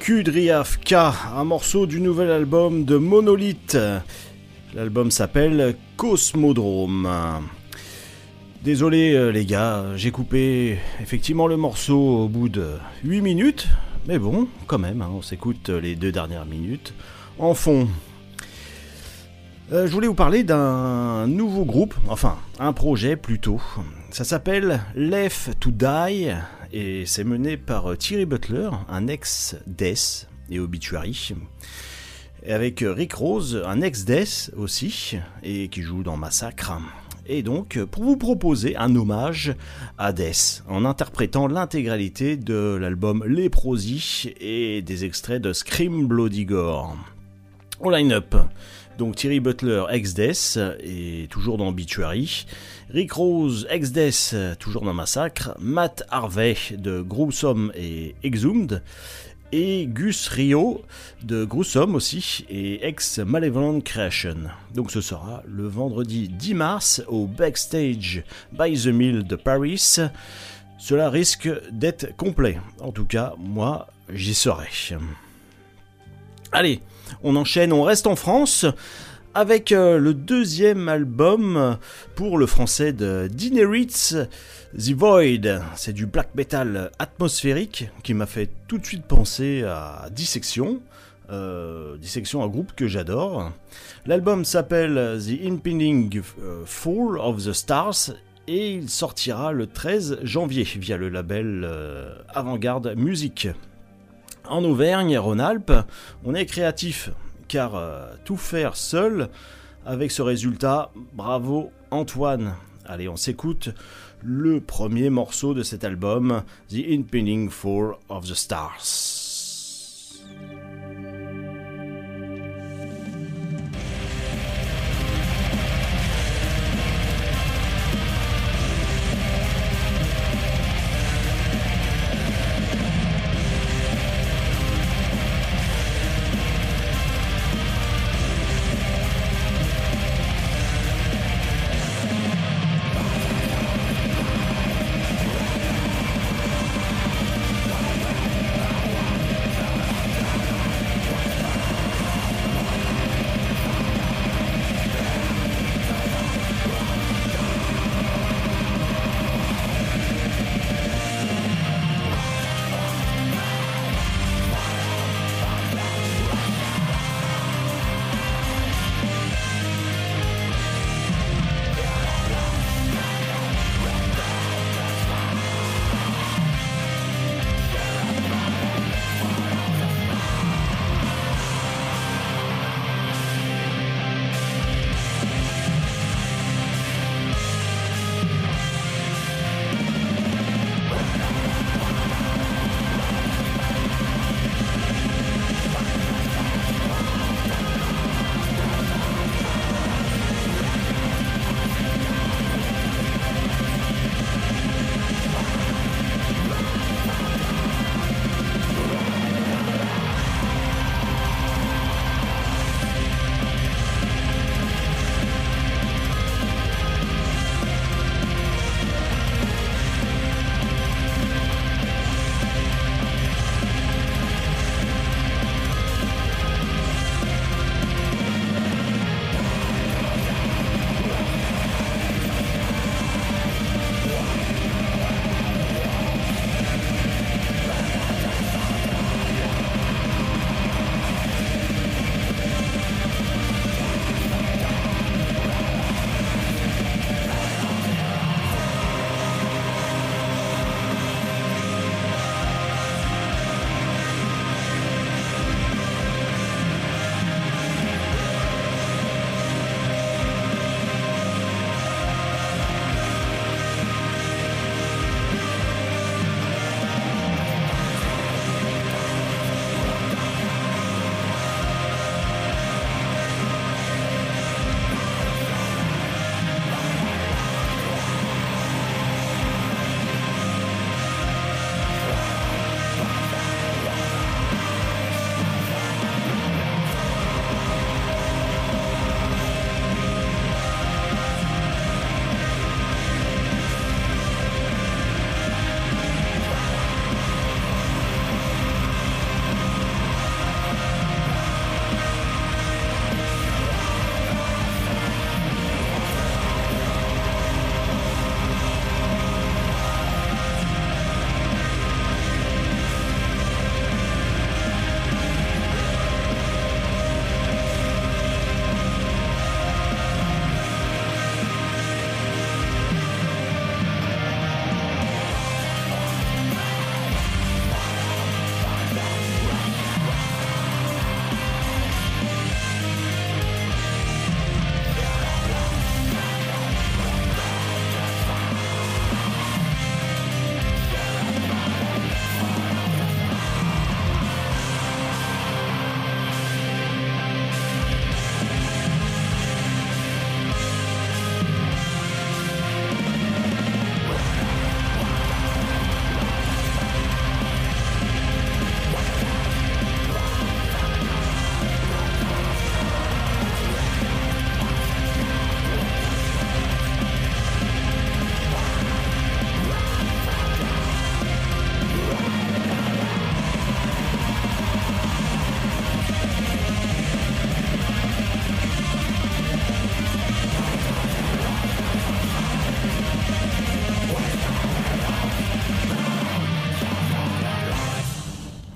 Kudriaf un morceau du nouvel album de Monolith. L'album s'appelle Cosmodrome. Désolé euh, les gars, j'ai coupé effectivement le morceau au bout de 8 minutes, mais bon, quand même, hein, on s'écoute les deux dernières minutes en fond. Euh, je voulais vous parler d'un nouveau groupe, enfin un projet plutôt. Ça s'appelle Left to Die et c'est mené par Thierry Butler, un ex-Death et Obituary. Avec Rick Rose, un ex-Death aussi, et qui joue dans Massacre. Et donc, pour vous proposer un hommage à Death, en interprétant l'intégralité de l'album Leprosy et des extraits de Scream Bloody Gore. Au line-up, donc Thierry Butler, ex-Death, et toujours dans Obituary. Rick Rose, ex-Death, toujours dans Massacre. Matt Harvey de Gruesome et Exhumed. Et Gus Rio de Gruesome aussi et ex-Malevolent Creation. Donc ce sera le vendredi 10 mars au Backstage by the Mill de Paris. Cela risque d'être complet. En tout cas, moi, j'y serai. Allez, on enchaîne, on reste en France avec euh, le deuxième album pour le français de Dineritz, The Void. C'est du black metal atmosphérique qui m'a fait tout de suite penser à Dissection. Euh, Dissection, un groupe que j'adore. L'album s'appelle The Impending euh, Fall of the Stars et il sortira le 13 janvier via le label Avant-Garde Musique. En Auvergne-Rhône-Alpes, on est créatif car euh, tout faire seul avec ce résultat, bravo Antoine. Allez, on s'écoute le premier morceau de cet album, The Impending Fall of the Stars.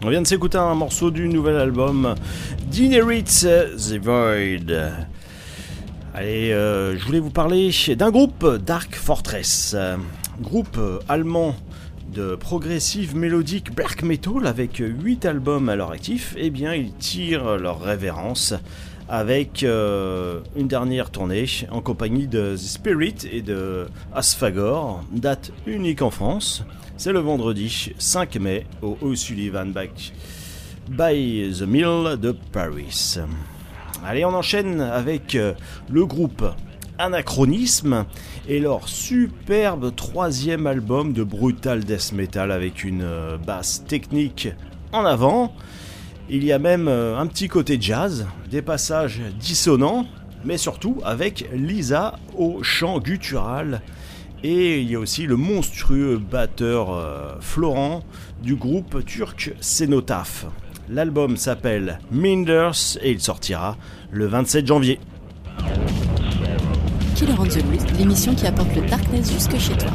On vient de s'écouter un morceau du nouvel album d'Inherit The Void. Allez, euh, je voulais vous parler d'un groupe, Dark Fortress. Groupe allemand de progressive mélodique black metal avec 8 albums à leur actif. Eh bien, ils tirent leur révérence avec euh, une dernière tournée en compagnie de The Spirit et de Asphagor, date unique en France. C'est le vendredi 5 mai au O'Sullivan Back by the Mill de Paris. Allez, on enchaîne avec euh, le groupe Anachronisme et leur superbe troisième album de brutal death metal avec une euh, basse technique en avant. Il y a même euh, un petit côté jazz, des passages dissonants, mais surtout avec Lisa au chant guttural et il y a aussi le monstrueux batteur euh, Florent du groupe turc Cenotaph. L'album s'appelle Minders et il sortira le 27 janvier. Killer on the l'émission qui apporte le darkness jusque chez toi.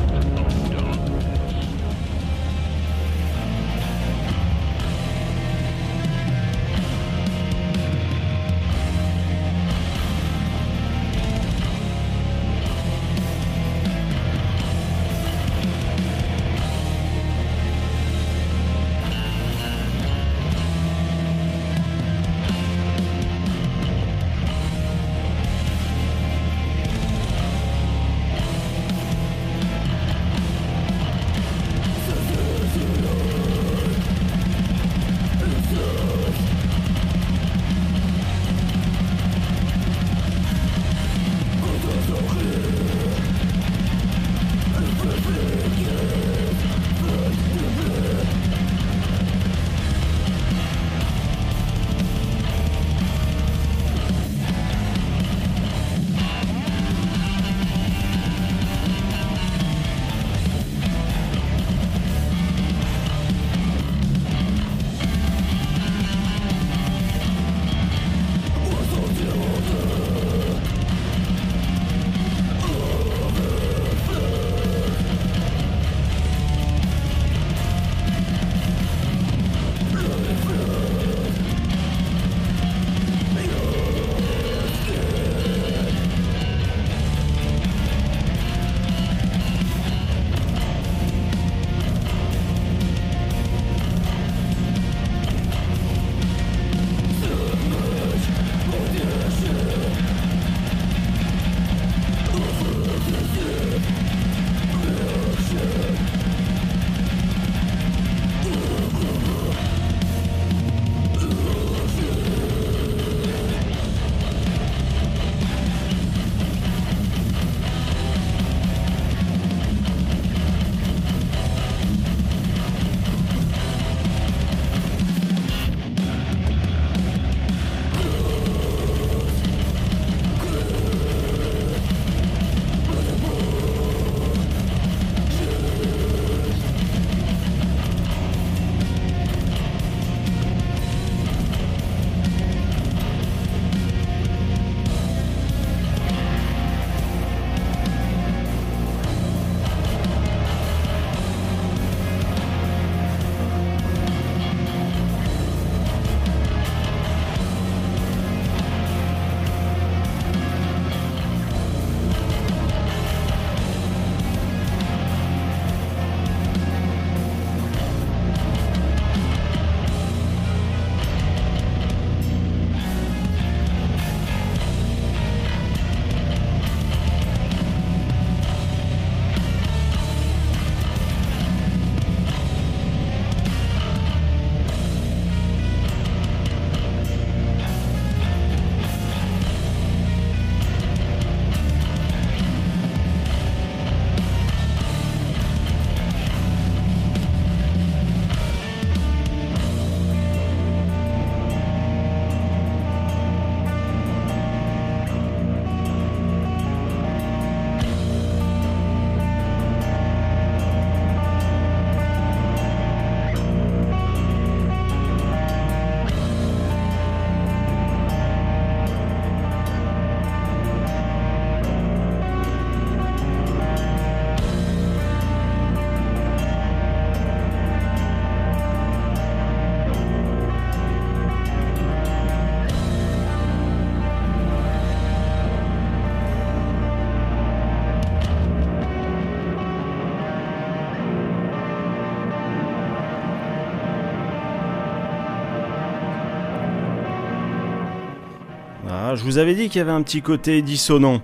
Ah, je vous avais dit qu'il y avait un petit côté dissonant.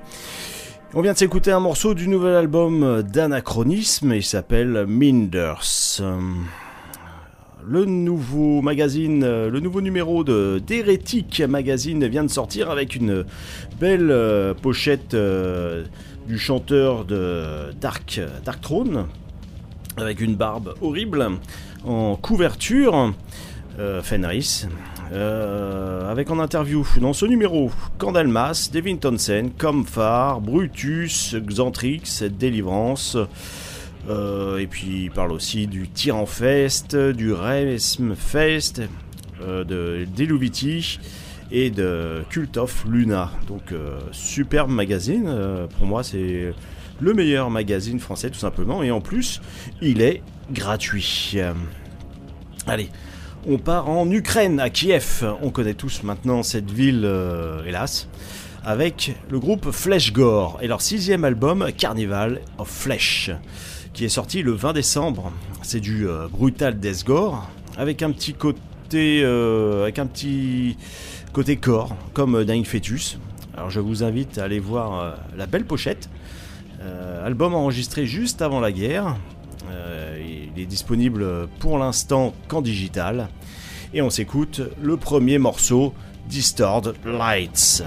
On vient de s'écouter un morceau du nouvel album d'Anachronisme, il s'appelle Minders. Le nouveau magazine, le nouveau numéro de d'Hérétique Magazine vient de sortir avec une belle euh, pochette euh, du chanteur de Dark, Dark Throne, avec une barbe horrible en couverture, euh, Fenris. Euh, avec en interview dans ce numéro Candalmas, Devin Townsend, Comfar, Brutus, Xantrix, Délivrance. Euh, et puis il parle aussi du Tyran Fest, du Resm Fest, de Deluviti et de Cult of Luna. Donc superbe magazine, pour moi c'est le meilleur magazine français tout simplement. Et en plus il est gratuit. Allez, on part en Ukraine, à Kiev. On connaît tous maintenant cette ville, euh, hélas, avec le groupe Fleshgore et leur sixième album, Carnival of Flesh, qui est sorti le 20 décembre. C'est du euh, brutal death gore, avec un petit côté, euh, avec un petit côté corps, comme Dying Fetus. Alors je vous invite à aller voir la belle pochette. Album enregistré juste avant la guerre. Euh, il est disponible pour l'instant qu'en digital. Et on s'écoute le premier morceau, Distored Lights.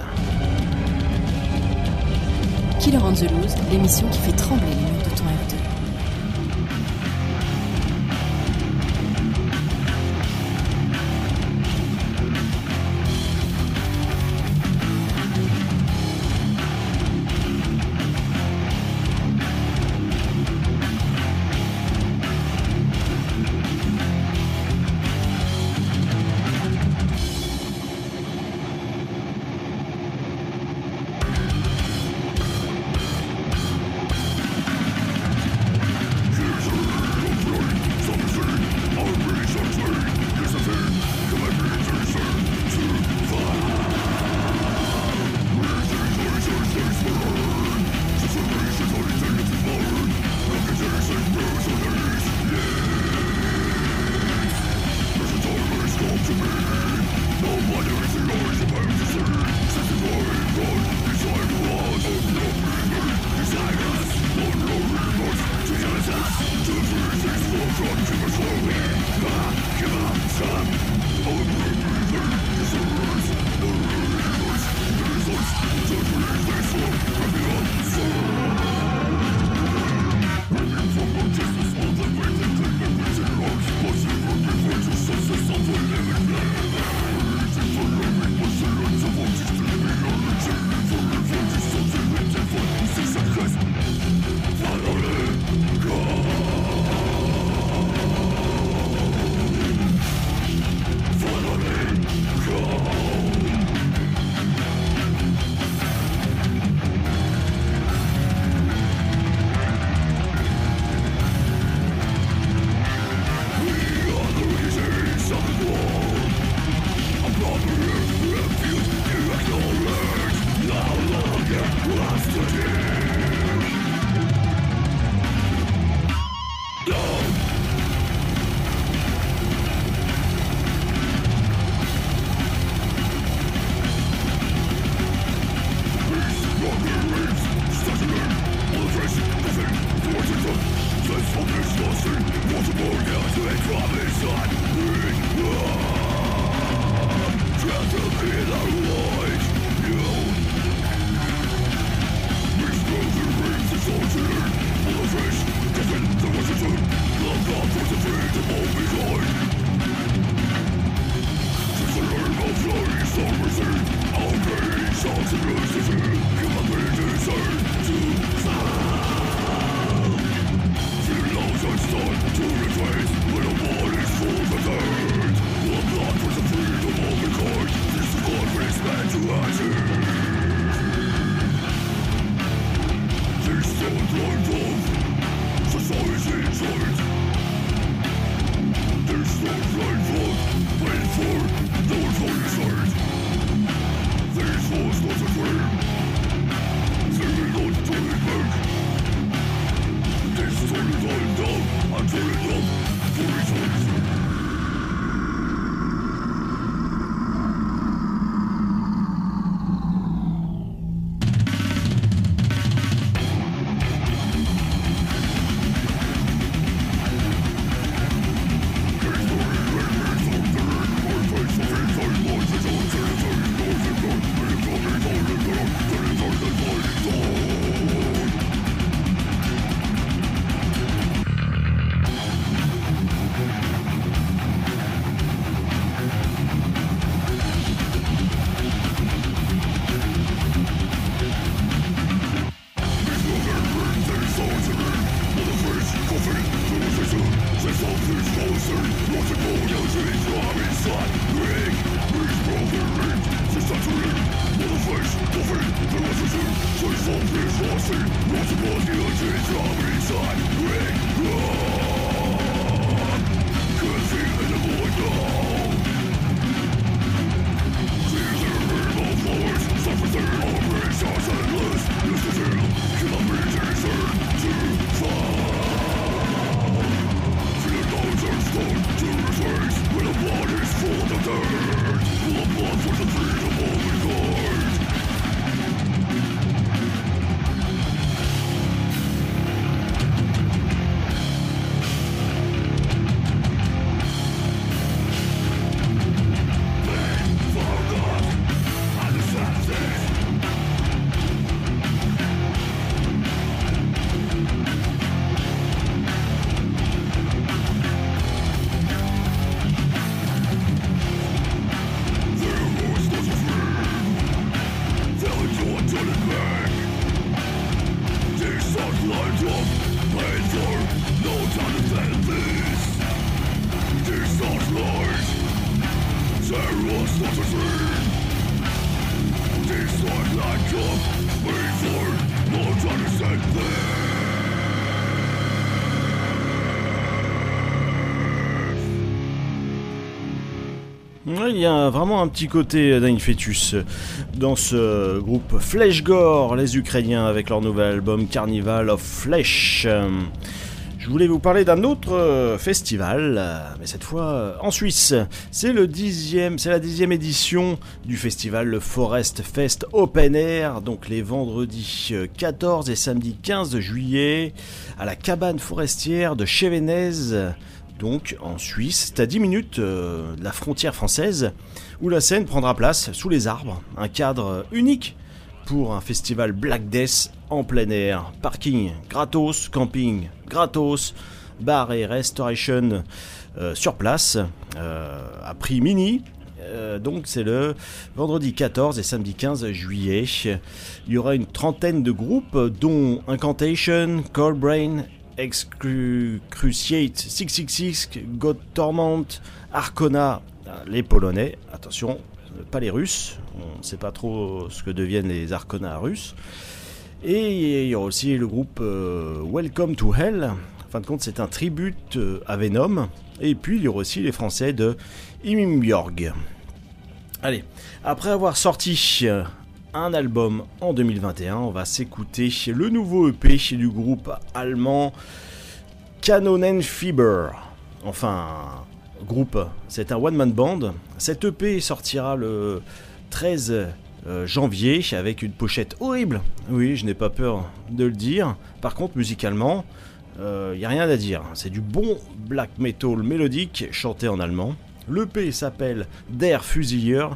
Killer on the Loose, l'émission qui fait trembler les il y a vraiment un petit côté d'un fœtus dans ce groupe Flesh Gore, les Ukrainiens, avec leur nouvel album Carnival of Flesh. Je voulais vous parler d'un autre festival, mais cette fois en Suisse. C'est le dixième, c'est la dixième édition du festival le Forest Fest Open Air, donc les vendredis 14 et samedi 15 juillet à la cabane forestière de Chevenez donc en Suisse, c'est à 10 minutes euh, de la frontière française, où la scène prendra place sous les arbres, un cadre unique pour un festival Black Death en plein air. Parking gratos, camping gratos, bar et restoration euh, sur place, euh, à prix mini. donc c'est le vendredi 14 et samedi 15 juillet. Il y aura une trentaine de groupes dont Incantation, Brain Excruciate 666, God Torment, Arcona, les Polonais, attention, pas les Russes, on ne sait pas trop ce que deviennent les Arcona russes. Et il y aura aussi le groupe euh, Welcome to Hell, en fin de compte c'est un tribute euh, à Venom. Et puis il y aura aussi les Français de Imimbjorg. Allez, après avoir sorti euh, un album en 2021. On va s'écouter le nouveau EP du groupe allemand Kanonenfieber. Enfin, groupe, c'est un one-man band. Cet EP sortira le 13 euh, janvier avec une pochette horrible. Oui, je n'ai pas peur de le dire. Par contre, musicalement, il euh, n'y a rien à dire. C'est du bon black metal mélodique chanté en allemand. L'EP s'appelle Der Fusilier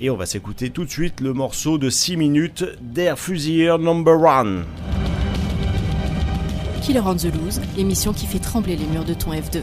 et on va s'écouter tout de suite le morceau de 6 minutes d'Air Fusier Number 1. Killer on the Loose, l'émission qui fait trembler les murs de ton F2.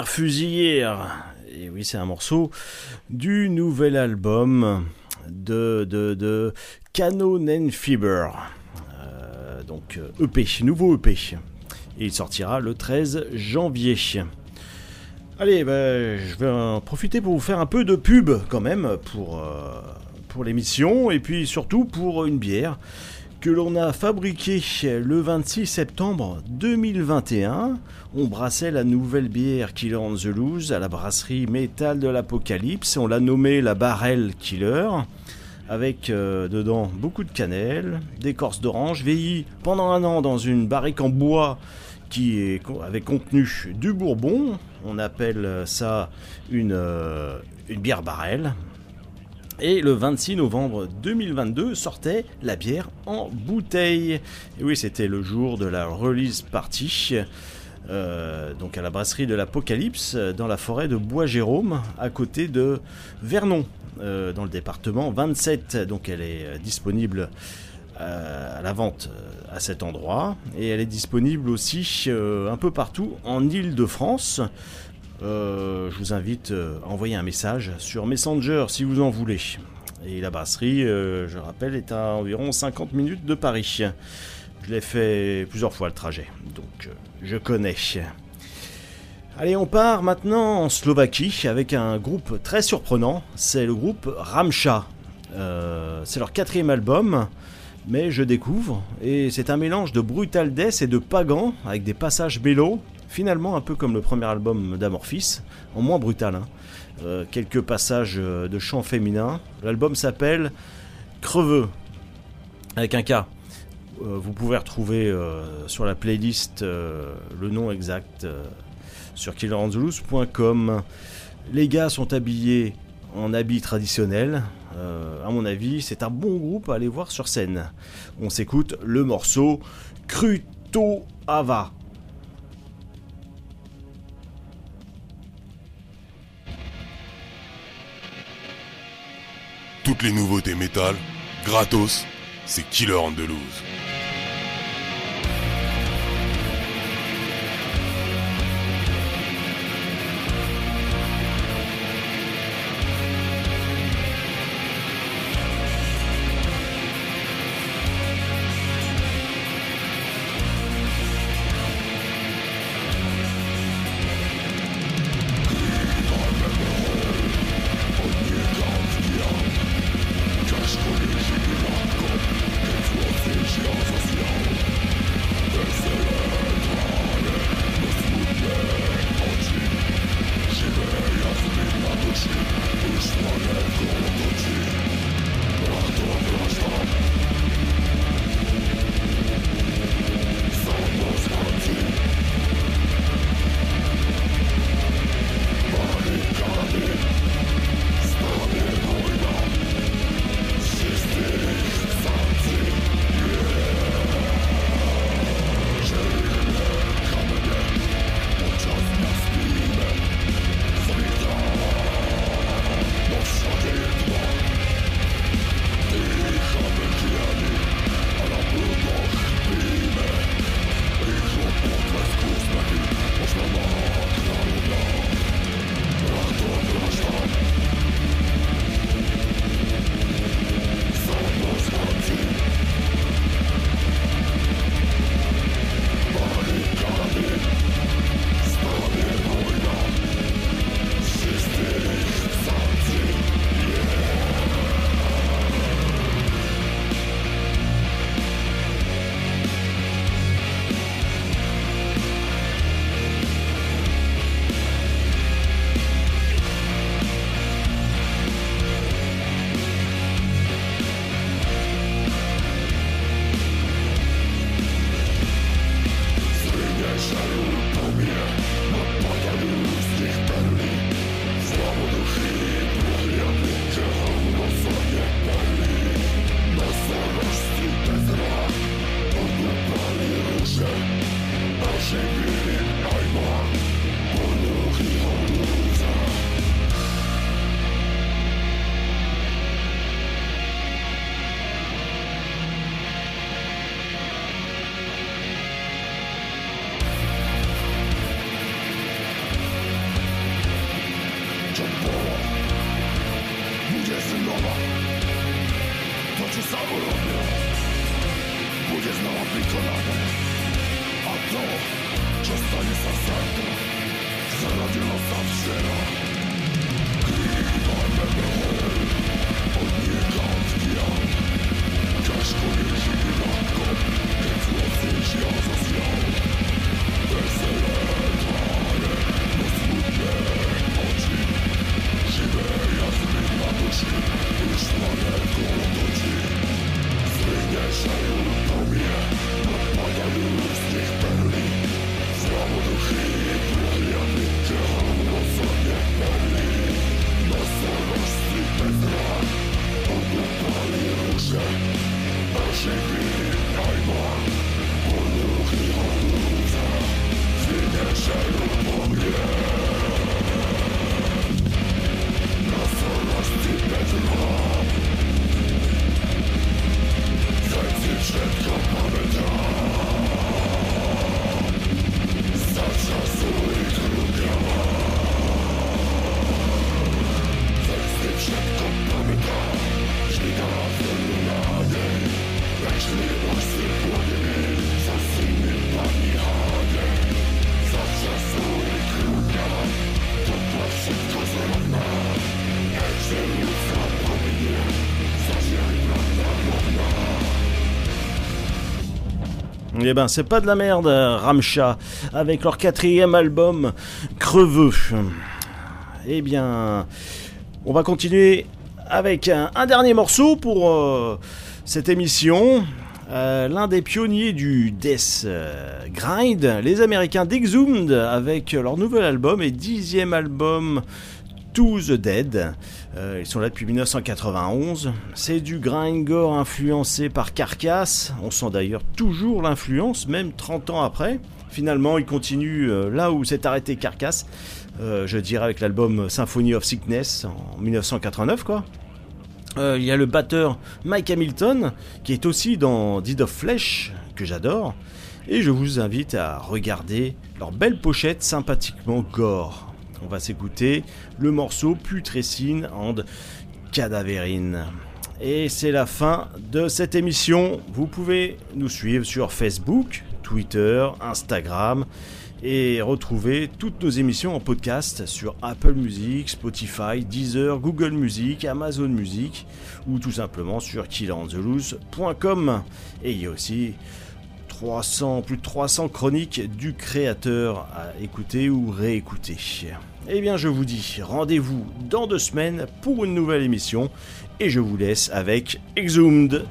Der Fusilier. Et oui, c'est un morceau du nouvel album de, de, de Canon Fiber. Euh, donc EP, nouveau EP. Et il sortira le 13 janvier. Allez, ben, je vais en profiter pour vous faire un peu de pub quand même pour, euh, pour l'émission et puis surtout pour une bière que l'on a fabriquée le 26 septembre 2021. On brassait la nouvelle bière Killer on the Loose à la brasserie Métal de l'Apocalypse. On l'a nommée la Barrel Killer avec euh, dedans beaucoup de cannelle, d'écorce d'orange, vieillie pendant un an dans une barrique en bois qui avait contenu du bourbon. On appelle ça une, euh, une bière barrel. Et le 26 novembre 2022 sortait la bière en bouteille. Et oui, c'était le jour de la release party. Euh, donc à la brasserie de l'Apocalypse, dans la forêt de Bois-Jérôme, à côté de Vernon, euh, dans le département 27. Donc elle est disponible à la vente à cet endroit. Et elle est disponible aussi un peu partout en Ile-de-France. Euh, je vous invite euh, à envoyer un message sur Messenger si vous en voulez. Et la brasserie, euh, je rappelle, est à environ 50 minutes de Paris. Je l'ai fait plusieurs fois le trajet, donc je connais. Allez, on part maintenant en Slovaquie avec un groupe très surprenant. C'est le groupe Ramcha. c'est leur quatrième album, mais je découvre. Et c'est un mélange de brutal death et de pagan avec des passages mélos finalement un peu comme le premier album d'Amorphis, en moins brutal. Hein. Euh, quelques passages euh, de chant féminin. L'album s'appelle Creveux, avec un K. Euh, vous pouvez retrouver sur la playlist le nom exact sur killeranzulus.com. Les gars sont habillés en habits traditionnels. à mon avis, c'est un bon groupe à aller voir sur scène. On s'écoute le morceau Cruto Ava. Toutes les nouveautés métal, gratos, c'est Killer Andalouse. Eh ben, c'est pas de la merde, Ramcha, avec leur quatrième album, Creveux. Eh bien, on va continuer avec un, dernier morceau pour euh, cette émission. Euh, l'un des pionniers du Death euh, Grind, les Américains d'Exhumed, avec leur nouvel album et dixième album To the Dead. Euh, ils sont là depuis 1991. C'est du grindcore influencé par Carcass. On sent d'ailleurs toujours l'influence, même 30 ans après. Finalement, ils continuent euh, là où s'est arrêté Carcass. Euh, je dirais avec l'album Symphony of Sickness en 1989, quoi. Il y a le batteur Mike Hamilton qui est aussi dans Deed of Flesh que j'adore et je vous invite à regarder leur belle pochette sympathiquement gore. On va s'écouter le morceau Putrescine and Cadaverine. Et c'est la fin de cette émission. Vous pouvez nous suivre sur Facebook, Twitter, Instagram et retrouver toutes nos émissions en podcast sur Apple Music, Spotify, Deezer, Google Music, Amazon Music ou tout simplement sur killandtheloose.com. Et il y a aussi 300, plus de 300 chroniques du créateur à écouter ou réécouter. Eh bien, je vous dis rendez-vous dans deux semaines pour une nouvelle émission et je vous laisse avec Exhumed.